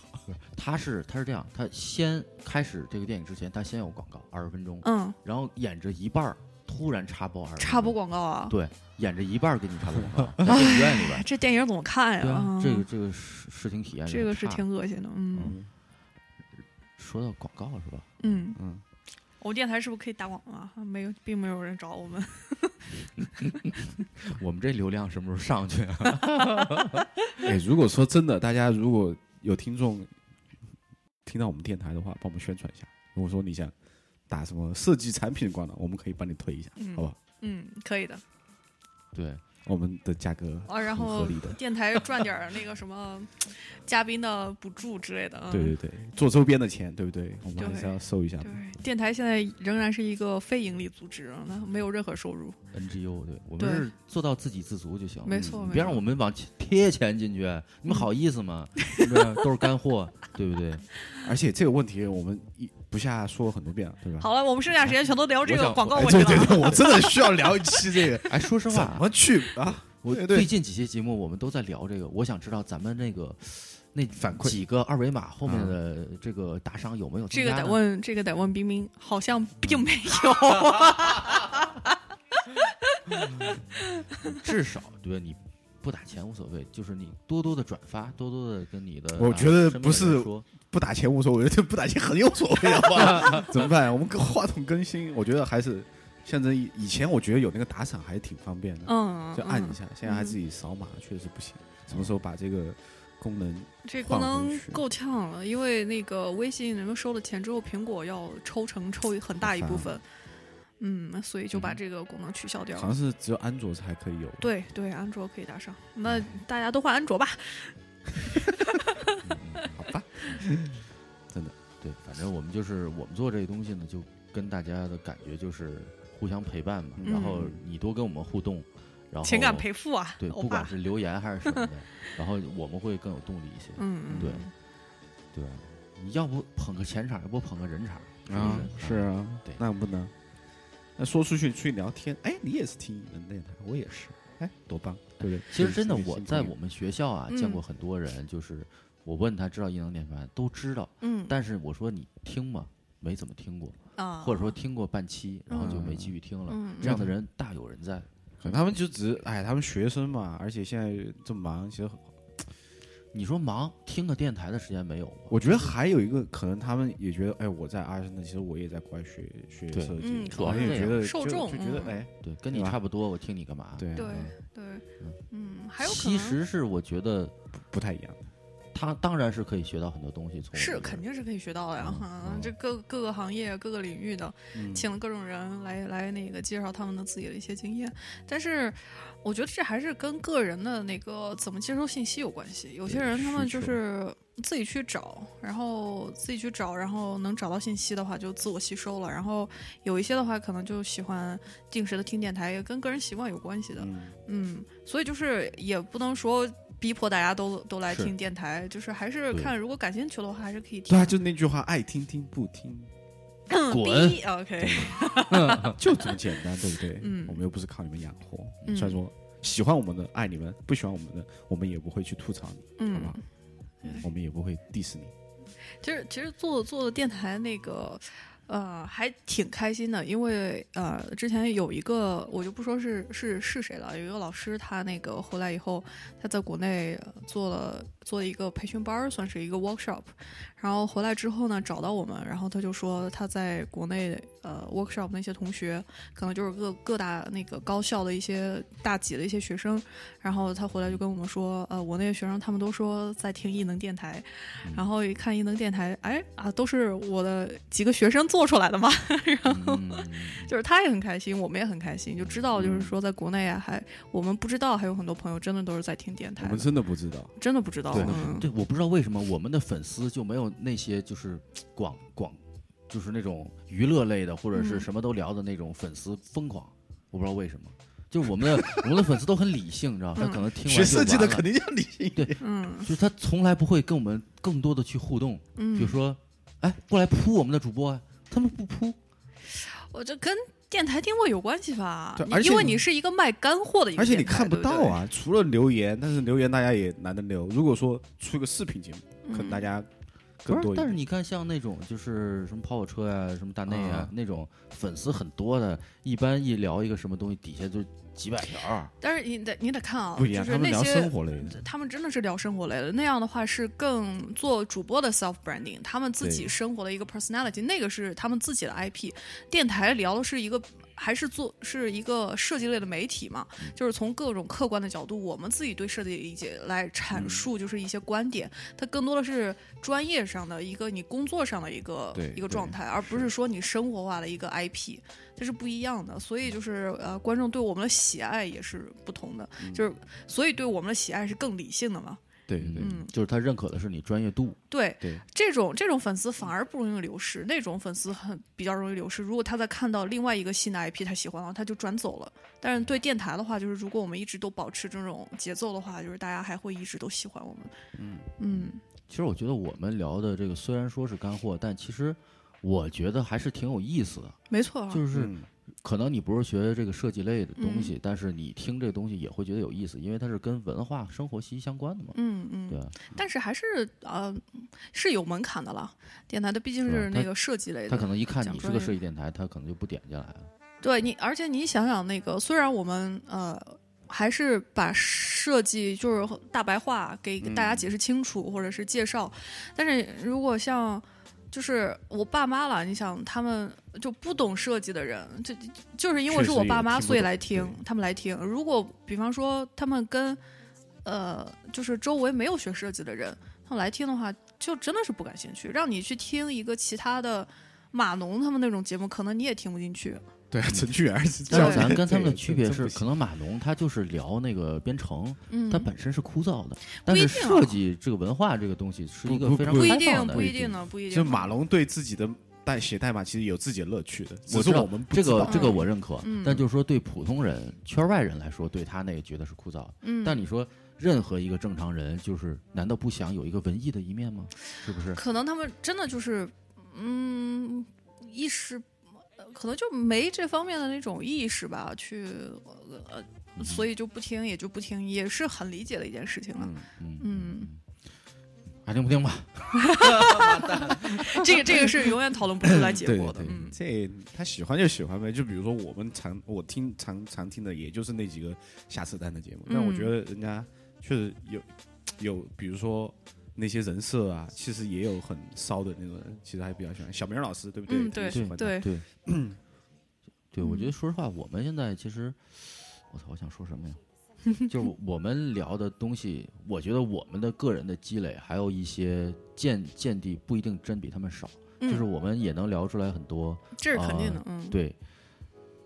[SPEAKER 4] 他是他是这样，他先开始这个电影之前，他先有广告二十分钟，
[SPEAKER 3] 嗯，
[SPEAKER 4] 然后演着一半儿突然插播二十，
[SPEAKER 3] 插播广告啊，
[SPEAKER 4] 对，演着一半儿给你插播广告，在电影院里边。
[SPEAKER 3] 这电影怎么看呀？
[SPEAKER 4] 对啊
[SPEAKER 3] 嗯，
[SPEAKER 4] 这个这个视视听体验
[SPEAKER 3] 这个是挺恶心的。嗯
[SPEAKER 2] 嗯
[SPEAKER 4] 说到广告是吧？
[SPEAKER 3] 嗯，
[SPEAKER 2] 嗯，
[SPEAKER 3] 我电台是不是可以打广啊？没有，并没有人找我们。
[SPEAKER 4] 我们这流量什么时候上去啊？
[SPEAKER 2] 哎，如果说真的，大家如果有听众听到我们电台的话，帮我们宣传一下。如果说你想打什么设计产品广告，我们可以帮你推一下，
[SPEAKER 3] 嗯
[SPEAKER 2] 好吧？
[SPEAKER 3] 嗯，可以的。
[SPEAKER 4] 对，
[SPEAKER 2] 我们的价格
[SPEAKER 3] 啊，然后
[SPEAKER 2] 合理的。
[SPEAKER 3] 电台赚点儿那个什么嘉宾的补助之类的。啊
[SPEAKER 2] 对对对，做周边的钱，对不对？我们还是要收一下的。
[SPEAKER 3] 对，电台现在仍然是一个非盈利组织，那没有任何收入。
[SPEAKER 4] NGO，对我们是做到自给自足就行。
[SPEAKER 3] 没错，没错
[SPEAKER 4] 别让我们往贴钱进去，你们好意思吗？是不是都是干货，对不对？
[SPEAKER 2] 而且这个问题我们一不下说了很多遍了，对吧？
[SPEAKER 3] 好了，我们剩下时间全都聊这个广告问题了。
[SPEAKER 2] 对对对，我真的需要聊一期这个，
[SPEAKER 4] 哎，说实话怎，
[SPEAKER 2] 么去啊？
[SPEAKER 4] 我
[SPEAKER 2] 对对
[SPEAKER 4] 最近几期节目我们都在聊这个，我想知道咱们那个那
[SPEAKER 2] 反馈
[SPEAKER 4] 几个二维码后面的这个打赏有没有
[SPEAKER 3] 这个得问，这个得问冰冰，好像并没有。
[SPEAKER 4] 至少对你不打钱无所谓，就是你多多的转发，多多的跟你的，啊
[SPEAKER 2] 我觉得不是
[SPEAKER 4] 说，
[SPEAKER 2] 不打钱无所谓，这不打钱很有所谓，好吧？怎么办？我们跟话筒更新，我觉得还是像这以以前，我觉得有那个打赏还挺方便的，
[SPEAKER 3] 嗯，嗯
[SPEAKER 2] 就按一下。现在还自己扫码，确实不行。什么时候把这个功能？
[SPEAKER 3] 这功能够呛了，因为那个微信人们收了钱之后，苹果要抽成抽很大一部分，嗯，所以就把
[SPEAKER 4] 嗯
[SPEAKER 3] 这个功能取消掉了
[SPEAKER 2] 好像是只有安卓才可以有。
[SPEAKER 3] 对对，安卓可以打赏，那大家都换安卓吧。
[SPEAKER 2] 好吧，真的
[SPEAKER 4] 对，反正我们就是我们做这个东西呢，就跟大家的感觉就是互相陪伴嘛，
[SPEAKER 2] 嗯
[SPEAKER 4] 然后你多跟我们互动，然后
[SPEAKER 3] 情感赔付啊，
[SPEAKER 4] 对，不管，是留言还是什么的，然后我们会更有动力一些，
[SPEAKER 3] 嗯嗯，
[SPEAKER 4] 对对？你要不捧个钱场，要不捧个人场，
[SPEAKER 2] 啊，
[SPEAKER 4] 不
[SPEAKER 2] 是啊，
[SPEAKER 4] 对
[SPEAKER 2] 那不能。那说出去去聊天，哎，你也是听人电台，我也是，哎，多棒，对不对？
[SPEAKER 4] 其实真的，我在我们学校啊
[SPEAKER 3] 嗯
[SPEAKER 4] 见过很多人，就是我问他知道异能电台，都知道，
[SPEAKER 3] 嗯。
[SPEAKER 4] 但是我说你听吗？没怎么听过，
[SPEAKER 3] 啊，
[SPEAKER 4] 或者说听过半期，然后就没继续听了。
[SPEAKER 3] 嗯
[SPEAKER 4] 这样的人大有人在。
[SPEAKER 2] 可能他们就只是哎，他们学生嘛，而且现在这么忙，其实
[SPEAKER 4] 你说忙，听个电台的时间没有吗？
[SPEAKER 2] 我觉得还有一个可能，他们也觉得，哎，我在阿森纳，其实我也在国外学学设计，
[SPEAKER 3] 嗯
[SPEAKER 2] 可能也觉得
[SPEAKER 3] 受众
[SPEAKER 2] 就觉得，
[SPEAKER 3] 嗯
[SPEAKER 2] 哎，
[SPEAKER 4] 对，跟你差不多，我听你干嘛？
[SPEAKER 2] 对
[SPEAKER 3] 对
[SPEAKER 2] 嗯
[SPEAKER 3] 对，嗯，还有可
[SPEAKER 4] 其实是我觉得
[SPEAKER 2] 不不太一样。
[SPEAKER 4] 他当然是可以学到很多东西，从
[SPEAKER 3] 是肯定是可以学到的呀，这各各个行业、各个领域的，
[SPEAKER 2] 嗯
[SPEAKER 3] 请了各种人来来那个介绍他们的自己的一些经验，但是我觉得这还是跟个人的那个怎么接收信息有关系。有些人他们就是自己去找，然后自己去找，然后能找到信息的话就自我吸收了。然后有一些的话可能就喜欢定时的听电台，也跟个人习惯有关系的。
[SPEAKER 2] 嗯，
[SPEAKER 3] 嗯，所以就是也不能说逼迫大家都都来听电台，就是还是看如果感兴趣的话还是可以听。
[SPEAKER 2] 对啊，就那句话，爱听听不听，
[SPEAKER 4] 滚。
[SPEAKER 3] 逼 OK，
[SPEAKER 2] 就这么简单，对不对？
[SPEAKER 3] 嗯。
[SPEAKER 2] 我们又不是靠你们养活，
[SPEAKER 3] 嗯。
[SPEAKER 2] 虽然说喜欢我们的爱你们，不喜欢我们的，我们也不会去吐槽你，
[SPEAKER 3] 嗯。
[SPEAKER 2] 好不好？我们也不会 diss 你。
[SPEAKER 3] 其实其实做做电台那个，呃，还挺开心的，因为呃，之前有一个我就不说是是是谁了，有一个老师，他那个回来以后，他在国内呃做了做一个培训班儿，算是一个 workshop。然后回来之后呢，找到我们，然后他就说他在国内呃 workshop 那些同学，可能就是各各大那个高校的一些大几的一些学生，然后他回来就跟我们说，呃，我那些学生他们都说在听异能电台，然后一看异能电台，哎啊，都是我的几个学生做出来的嘛，然后
[SPEAKER 4] 嗯。
[SPEAKER 3] 就是他也很开心，我们也很开心，就知道就是说在国内啊，还我们不知道还有很多朋友真的都是在听电台，
[SPEAKER 2] 我们真的不知道。
[SPEAKER 3] 真的不知道，
[SPEAKER 4] 对。
[SPEAKER 3] 嗯，
[SPEAKER 4] 对，我不知道为什么我们的粉丝就没有那些就是广广，就是那种娱乐类的或者是
[SPEAKER 3] 嗯。
[SPEAKER 4] 什么都聊的那种粉丝疯狂，我不知道为什么。就是我们的我们的粉丝都很理性，你知道，他
[SPEAKER 3] 嗯。
[SPEAKER 4] 可能听完
[SPEAKER 2] 学设计的肯定要理性。
[SPEAKER 4] 对
[SPEAKER 3] 嗯。
[SPEAKER 4] 就是他从来不会跟我们更多的去互动，
[SPEAKER 3] 嗯，
[SPEAKER 4] 比如说，哎，过来扑我们的主播啊，他们不扑，
[SPEAKER 3] 我这跟电台定位有关系吧？你
[SPEAKER 2] 对而且
[SPEAKER 3] 因为你是一个卖干货的一个
[SPEAKER 2] 而且，你看不
[SPEAKER 3] 对对，
[SPEAKER 2] 到啊，除了留言，但是留言大家也难得留。如果说出个视频节目，可能大家更多，一点。
[SPEAKER 4] 但是你看，像那种就是什么跑火车呀、什么大内啊
[SPEAKER 2] 啊，
[SPEAKER 4] 那种粉丝很多的，一般一聊一个什么东西，底下就几百条儿。
[SPEAKER 3] 但是你得你得看啊，
[SPEAKER 2] 不一样，他们聊
[SPEAKER 3] 就是那些
[SPEAKER 2] 生活类的。
[SPEAKER 3] 他们真的是聊生活类的，那样的话是更做主播的 self branding，他们自己生活的一个 personality，那个是他们自己的 IP。电台聊的是一个还是做是一个设计类的媒体嘛，
[SPEAKER 2] 嗯
[SPEAKER 3] 就是从各种客观的角度，我们自己对设计理解来
[SPEAKER 2] 嗯
[SPEAKER 3] 阐述，就是一些观点，它更多的是专业上的一个你工作上的一个一个状态，而不是说你生活化的一个 IP。这是不一样的，所以就是呃，观众对我们的喜爱也是不同的，
[SPEAKER 2] 嗯
[SPEAKER 3] 就是所以对我们的喜爱是更理性的嘛。
[SPEAKER 2] 对对
[SPEAKER 3] 嗯，
[SPEAKER 4] 就是他认可的是你专业度，
[SPEAKER 3] 对，
[SPEAKER 2] 对，
[SPEAKER 3] 这种这种粉丝反而不容易流失，那种粉丝很比较容易流失。如果他在看到另外一个新的 IP 他喜欢了，他就转走了。但是对电台的话，就是如果我们一直都保持这种节奏的话，就是大家还会一直都喜欢我们。
[SPEAKER 2] 嗯
[SPEAKER 3] 嗯
[SPEAKER 4] 其实我觉得我们聊的这个虽然说是干货，但其实我觉得还是挺有意思的。
[SPEAKER 3] 没错啊，
[SPEAKER 4] 就是
[SPEAKER 2] 嗯
[SPEAKER 4] 可能你不是学这个设计类的东西，但是你听这个东西也会觉得有意思，因为它是跟文化生活息息相关的嘛。
[SPEAKER 3] 嗯嗯，
[SPEAKER 4] 对？
[SPEAKER 3] 但是还是呃是有门槛的啦。电台它毕竟
[SPEAKER 4] 是
[SPEAKER 3] 那个设计类的，
[SPEAKER 4] 他可能一看你是个设计电台，他可能就不点进来了。
[SPEAKER 3] 对你，而且你想想，那个虽然我们呃还是把设计就是大白话给大家解释清楚，或者是介绍，但是如果像就是我爸妈了，你想他们就不懂设计的人，就就是因为是我爸妈，所以来听他们来听。如果比方说他们跟呃就是周围没有学设计的人，他们来听的话，就真的是不感兴趣。让你去听一个其他的码农他们那种节目，可能你也听不进去。
[SPEAKER 2] 对啊，程序员
[SPEAKER 4] 但是咱。跟他们的区别是，可能码农他就是聊那个编程，
[SPEAKER 3] 嗯，
[SPEAKER 4] 它本身是枯燥的，但是设计这个文化这个东西是一个非常开
[SPEAKER 3] 不一定，
[SPEAKER 4] 放的。
[SPEAKER 3] 不一定呢，不一定。
[SPEAKER 2] 就马龙对自己的代写代码其实有自己的乐趣的，只是
[SPEAKER 4] 我知道
[SPEAKER 2] 我们不知道
[SPEAKER 4] 这个这个我认可，
[SPEAKER 3] 嗯
[SPEAKER 4] 但就是说对普通人、圈外人来说，对他那个觉得是枯燥的。
[SPEAKER 3] 嗯，
[SPEAKER 4] 但你说任何一个正常人，就是难道不想有一个文艺的一面吗？是不是？
[SPEAKER 3] 可能他们真的就是，嗯，意识，呃可能就没这方面的那种意识吧，去，呃，所以就不听，也就不听，也是很理解的一件事情了。
[SPEAKER 2] 嗯，
[SPEAKER 4] 嗯，
[SPEAKER 3] 嗯，
[SPEAKER 4] 爱听不听吧。
[SPEAKER 3] 这个这个是永远讨论不出来结果的。
[SPEAKER 2] 对，
[SPEAKER 3] 嗯
[SPEAKER 2] 这他喜欢就喜欢呗。就比如说我们常我听常常听的，也就是那几个下扯淡的节目，但我
[SPEAKER 3] 嗯
[SPEAKER 2] 觉得人家确实有有，比如说。那些人设啊，其实也有很骚的那种人，其实还比较喜欢小明老师，对不对？
[SPEAKER 3] 嗯对对，
[SPEAKER 4] 对，对，我觉
[SPEAKER 3] 嗯
[SPEAKER 4] 得说实话，我们现在其实，我操，我想说什么呀？就是我们聊的东西，我觉得我们的个人的积累，还有一些见见地，不一定真比他们少。
[SPEAKER 3] 嗯
[SPEAKER 4] 就是我们也能聊出来很多，
[SPEAKER 3] 这是肯定的
[SPEAKER 4] 啊。
[SPEAKER 3] 嗯，
[SPEAKER 4] 对。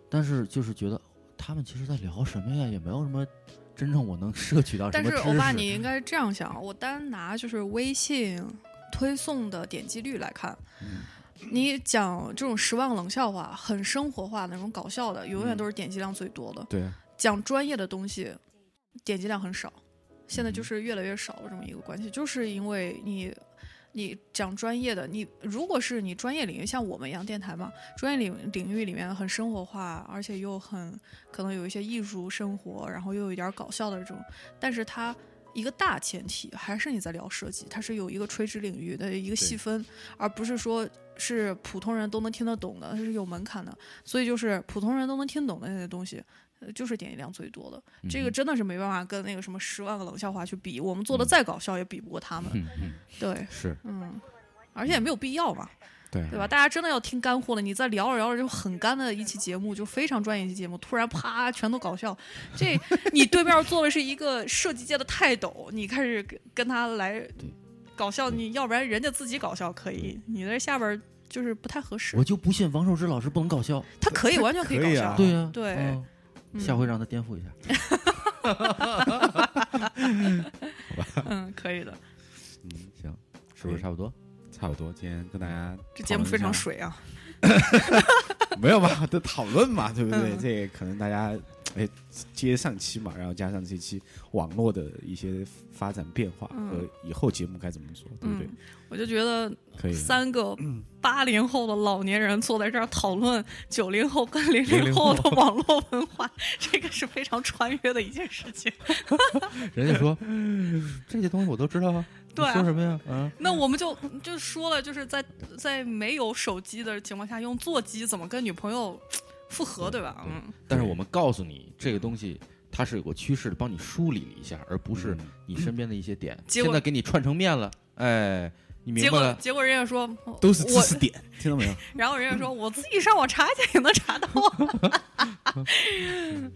[SPEAKER 4] 但是就是觉得他们其实在聊什么呀？也没有什么真正我能摄取到什
[SPEAKER 3] 但是
[SPEAKER 4] 么知识。
[SPEAKER 3] 欧巴，你应该这样想，我单拿就是微信推送的点击率来看，
[SPEAKER 4] 嗯
[SPEAKER 3] 你讲这种十万个冷笑话，很生活化那种搞笑的，永远
[SPEAKER 4] 嗯
[SPEAKER 3] 都是点击量最多的。
[SPEAKER 2] 对啊，
[SPEAKER 3] 讲专业的东西，点击量很少，现
[SPEAKER 4] 嗯
[SPEAKER 3] 在就是越来越少了这么一个关系，就是因为你。你讲专业的，你如果是你专业领域，像我们一样电台嘛，专业领领域里面很生活化，而且又很可能有一些艺术生活，然后又有一点儿搞笑的这种，但是它一个大前提还是你在聊设计，它是有一个垂直领域的一个细分，而不是说是普通人都能听得懂的，它是有门槛的。所以就是普通人都能听懂的那些东西，呃就是点击量最多的。
[SPEAKER 4] 嗯
[SPEAKER 3] 这个真的是没办法跟那个什么十万个冷笑话去比，我们做的再搞笑也比不过他们。
[SPEAKER 4] 嗯嗯
[SPEAKER 3] 对，
[SPEAKER 4] 是
[SPEAKER 3] 嗯，而且也没有必要嘛，
[SPEAKER 2] 对
[SPEAKER 3] 对吧？大家真的要听干货了，你再聊着聊着就很干的一期节目，就非常专业一期节目，突然啪全都搞笑，这你对面坐的是一个设计界的泰斗，你开始跟跟他来搞笑，你要不然人家自己搞笑可以，你在下边就是不太合适
[SPEAKER 4] 我。就不信王寿之老师不能搞笑。
[SPEAKER 3] 他可以完全可以搞笑，
[SPEAKER 2] 可以啊
[SPEAKER 4] 对呀，
[SPEAKER 3] 对
[SPEAKER 4] 嗯
[SPEAKER 3] 嗯
[SPEAKER 4] 下回让他颠覆一下。
[SPEAKER 3] 嗯，可以的。
[SPEAKER 4] 嗯行，是不是差不多？
[SPEAKER 2] 差不多。今天跟大家
[SPEAKER 3] 这节目非常水啊，
[SPEAKER 2] 没有吧？都讨论嘛，对不对？
[SPEAKER 3] 嗯
[SPEAKER 2] 这可能大家哎接上期嘛，然后加上这期网络的一些发展变化
[SPEAKER 3] 嗯
[SPEAKER 2] 和以后节目该怎么做，对不对
[SPEAKER 3] 嗯？，我就觉得
[SPEAKER 2] 可以。
[SPEAKER 3] 三个八零后的老年人坐在这儿讨论九零后跟零零
[SPEAKER 2] 00
[SPEAKER 3] 后的网络文化，这个是非常穿越的一件事情。
[SPEAKER 4] 人家说这些东西我都知道啊，
[SPEAKER 3] 对啊
[SPEAKER 4] 说什么呀？啊，
[SPEAKER 3] 那我们就就说了，就是在在没有手机的情况下，用座机怎么跟女朋友复合，对吧？嗯，
[SPEAKER 4] 但是我们告诉你，这个东西它是有个趋势的，帮你梳理了一下，而不是
[SPEAKER 2] 嗯
[SPEAKER 4] 你身边的一些点。
[SPEAKER 3] 结果
[SPEAKER 4] 现在给你串成面了，哎，你明白了？
[SPEAKER 3] 果结果人家说
[SPEAKER 2] 都是知
[SPEAKER 3] 我
[SPEAKER 2] 识点，听到没有？
[SPEAKER 3] 然后人家说 我自己上网查一下也能查到，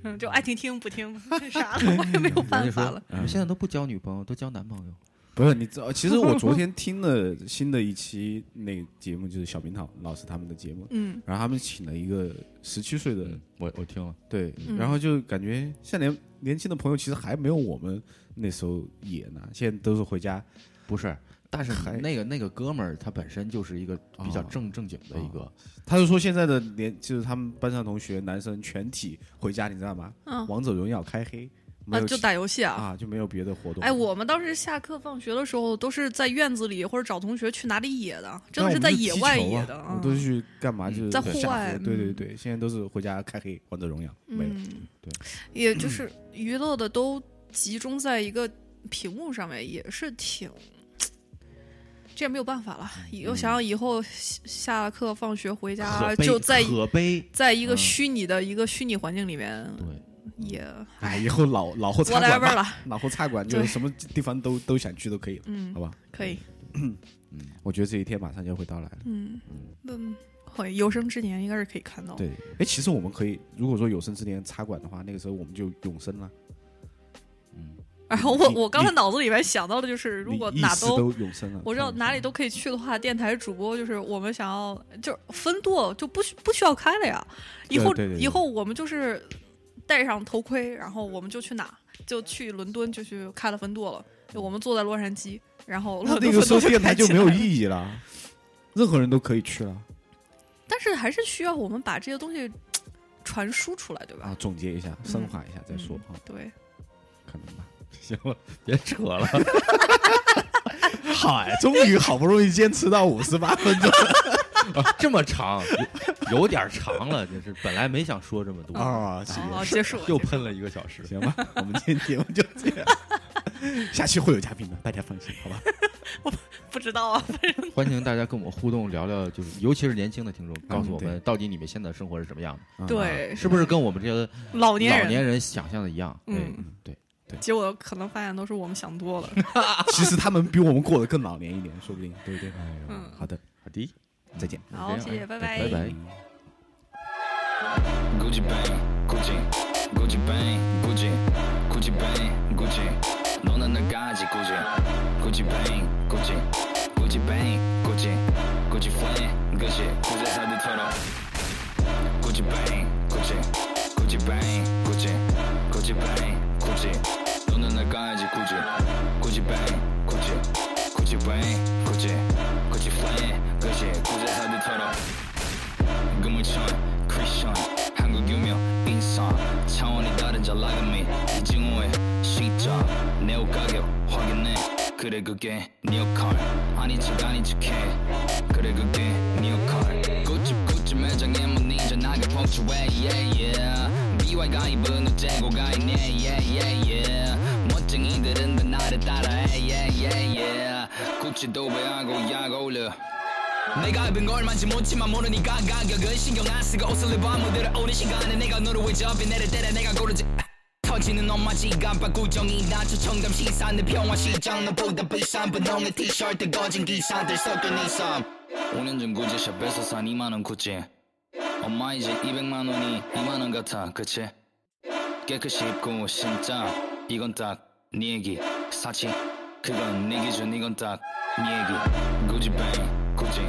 [SPEAKER 3] 嗯，就爱听听不听，啥了我也没有办法了。
[SPEAKER 4] 现在都不交女朋友，都交男朋友。
[SPEAKER 2] 不是你知道，其实我昨天听了新的一期那个节目，就是小明堂老师他们的节目，
[SPEAKER 3] 嗯，
[SPEAKER 2] 然后他们请了一个十七岁的，
[SPEAKER 4] 我我听了，
[SPEAKER 2] 对，
[SPEAKER 3] 嗯。
[SPEAKER 2] 然后就感觉像年年轻的朋友，其实还没有我们那时候野呢，现在都是回家，
[SPEAKER 4] 不是，但是
[SPEAKER 2] 还
[SPEAKER 4] 那个那个哥们儿他本身就是一个比较
[SPEAKER 2] 哦。
[SPEAKER 4] 正正经的一个，
[SPEAKER 2] 他就说现在的年就是他们班上同学男生全体回家，你知道吗？
[SPEAKER 3] 嗯。
[SPEAKER 2] 王者荣耀开黑，没
[SPEAKER 3] 啊，就打游戏啊。
[SPEAKER 2] 啊，就没有别的活动。
[SPEAKER 3] 哎，我们当时下课放学的时候，都是在院子里或者找同学去哪里野的，真的
[SPEAKER 2] 是
[SPEAKER 3] 在野外野的。嗯
[SPEAKER 2] 我都是去干嘛？就是
[SPEAKER 3] 在户外
[SPEAKER 2] 对对
[SPEAKER 3] 嗯
[SPEAKER 2] 对，现在都是回家开黑，王者荣耀没了。
[SPEAKER 3] 嗯，
[SPEAKER 2] 对，
[SPEAKER 3] 也就是娱乐的都集中在一个屏幕上面，也是挺。这也没有办法了。以我想想，以后下下课放学回家，就在。在一个
[SPEAKER 4] 嗯
[SPEAKER 3] 虚拟的一个虚拟环境里面，
[SPEAKER 4] 对，
[SPEAKER 3] 也
[SPEAKER 2] 哎，以后老老后茶馆
[SPEAKER 3] 了。
[SPEAKER 2] 老后茶馆就是什么地方都都想去都可以了，
[SPEAKER 3] 嗯
[SPEAKER 2] 好，吧？
[SPEAKER 3] 可以。
[SPEAKER 2] 嗯我觉得这一天马上就会到来了。
[SPEAKER 3] 嗯嗯，会有生之年应该是可以看到。
[SPEAKER 2] 对，哎，其实我们可以，如果说有生之年插管的话，那个时候我们就永生了。
[SPEAKER 4] 嗯，
[SPEAKER 3] 然后我我刚才脑子里面想到的就是，如果哪都
[SPEAKER 2] 都永生了，
[SPEAKER 3] 我知道哪里都可以去的话，电台主播就是我们想要就是分舵就不需不需要开了呀。以后以后我们就是戴上头盔，然后我们就去哪就去伦敦就去开了分舵了。就我们坐在洛杉矶，然后
[SPEAKER 2] 那个时候电台就没有意义了，任何人都可以去了
[SPEAKER 3] 但是还是需要我们把这些东西传输出来，对吧？
[SPEAKER 2] 啊。总结一下，升华一下再说
[SPEAKER 3] 嗯
[SPEAKER 2] 啊，
[SPEAKER 3] 对，
[SPEAKER 2] 可能吧。
[SPEAKER 4] 行了，别扯了。
[SPEAKER 2] 嗨，终于好不容易坚持到五十八分钟
[SPEAKER 4] 这么长，有有点长了，就是本来没想说这么多，
[SPEAKER 2] 啊！
[SPEAKER 3] 结束了，
[SPEAKER 4] 又喷了一个小时。
[SPEAKER 2] 行吧，我们今天节目就这样。下期会有嘉宾的，大家放心，好吧？
[SPEAKER 3] 不知道啊，
[SPEAKER 4] 欢迎大家跟我们互动，聊聊，就是尤其是年轻的听众，告诉我们到底你们现在生活是什么样的，
[SPEAKER 2] 啊，
[SPEAKER 3] 对，
[SPEAKER 4] 是不是跟我们这些
[SPEAKER 3] 老年人？
[SPEAKER 4] 老年人想象的一样？
[SPEAKER 3] 嗯
[SPEAKER 4] 对对，
[SPEAKER 3] 结果可能发现都是我们想多了。
[SPEAKER 2] 其实他们比我们过得更老年一点，说不定，对不对？
[SPEAKER 3] 嗯，
[SPEAKER 2] 好的，
[SPEAKER 4] 好的，
[SPEAKER 2] 再见。
[SPEAKER 3] 好，
[SPEAKER 4] 这样
[SPEAKER 3] 谢谢，拜
[SPEAKER 4] 拜拜。
[SPEAKER 5] Gucci bang, Gucci, Gucci bang, Gucci, Gucci bang, Gucci. 너는 날 가지 Gucci, Gucci bang, Gucci, Gucci bang, Gucci, Gucci flame, Gucci. 구제 사디 털어. Gucci bang, Gucci, Gucci bang, Gucci, Gucci bang, Gucci. 너는 날 가지 Gucci, Gucci bang, Gucci, Gucci bang, Gucci, Gucci flame, Gucci. 구제 사디 털어. 그물천 크리션 한국 유명 인싸 차원이 다른 잘 나감이 이징호의 시작 내옷 가격 확인해. 그래 그게 네 역할 아닌 척 아닌 척해. 그래 그게 네 역할 굿집 굿집 매장에 못 닌자 나게 폭주해 yeah yeah BY가 입은 옷 재고가 있네 yeah yeah yeah 멋 쟁이들은 다 나를 따라해. Yeah yeah yeah. 구찌도 배하고 약 어울려. 내가 입은 걸 만지 못지만 모르니까 가격은 신경 안 쓰고 옷을 입어 무대를 오는 시간에 내가 너를 왜 접이 내릴 때래 내가 고르지. 터지는 엄마 지갑 구정이 나저 청담 시산 내 평화 시장 너보다 비싼 분홍의 티셔츠 거진 기사들 섞은 이삼 5년 전 구제샵에서 산 2만원 구찌 엄마 이제 200만 원이 2만 원 같아 그치? 깨끗이 입고 신자. 이건 딱 네 얘기 사치. 그건 네 기준 이건 딱 네 얘기. 구찌 뱅 구찌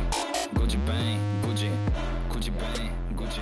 [SPEAKER 5] 구찌 뱅 구찌 구찌 뱅 구찌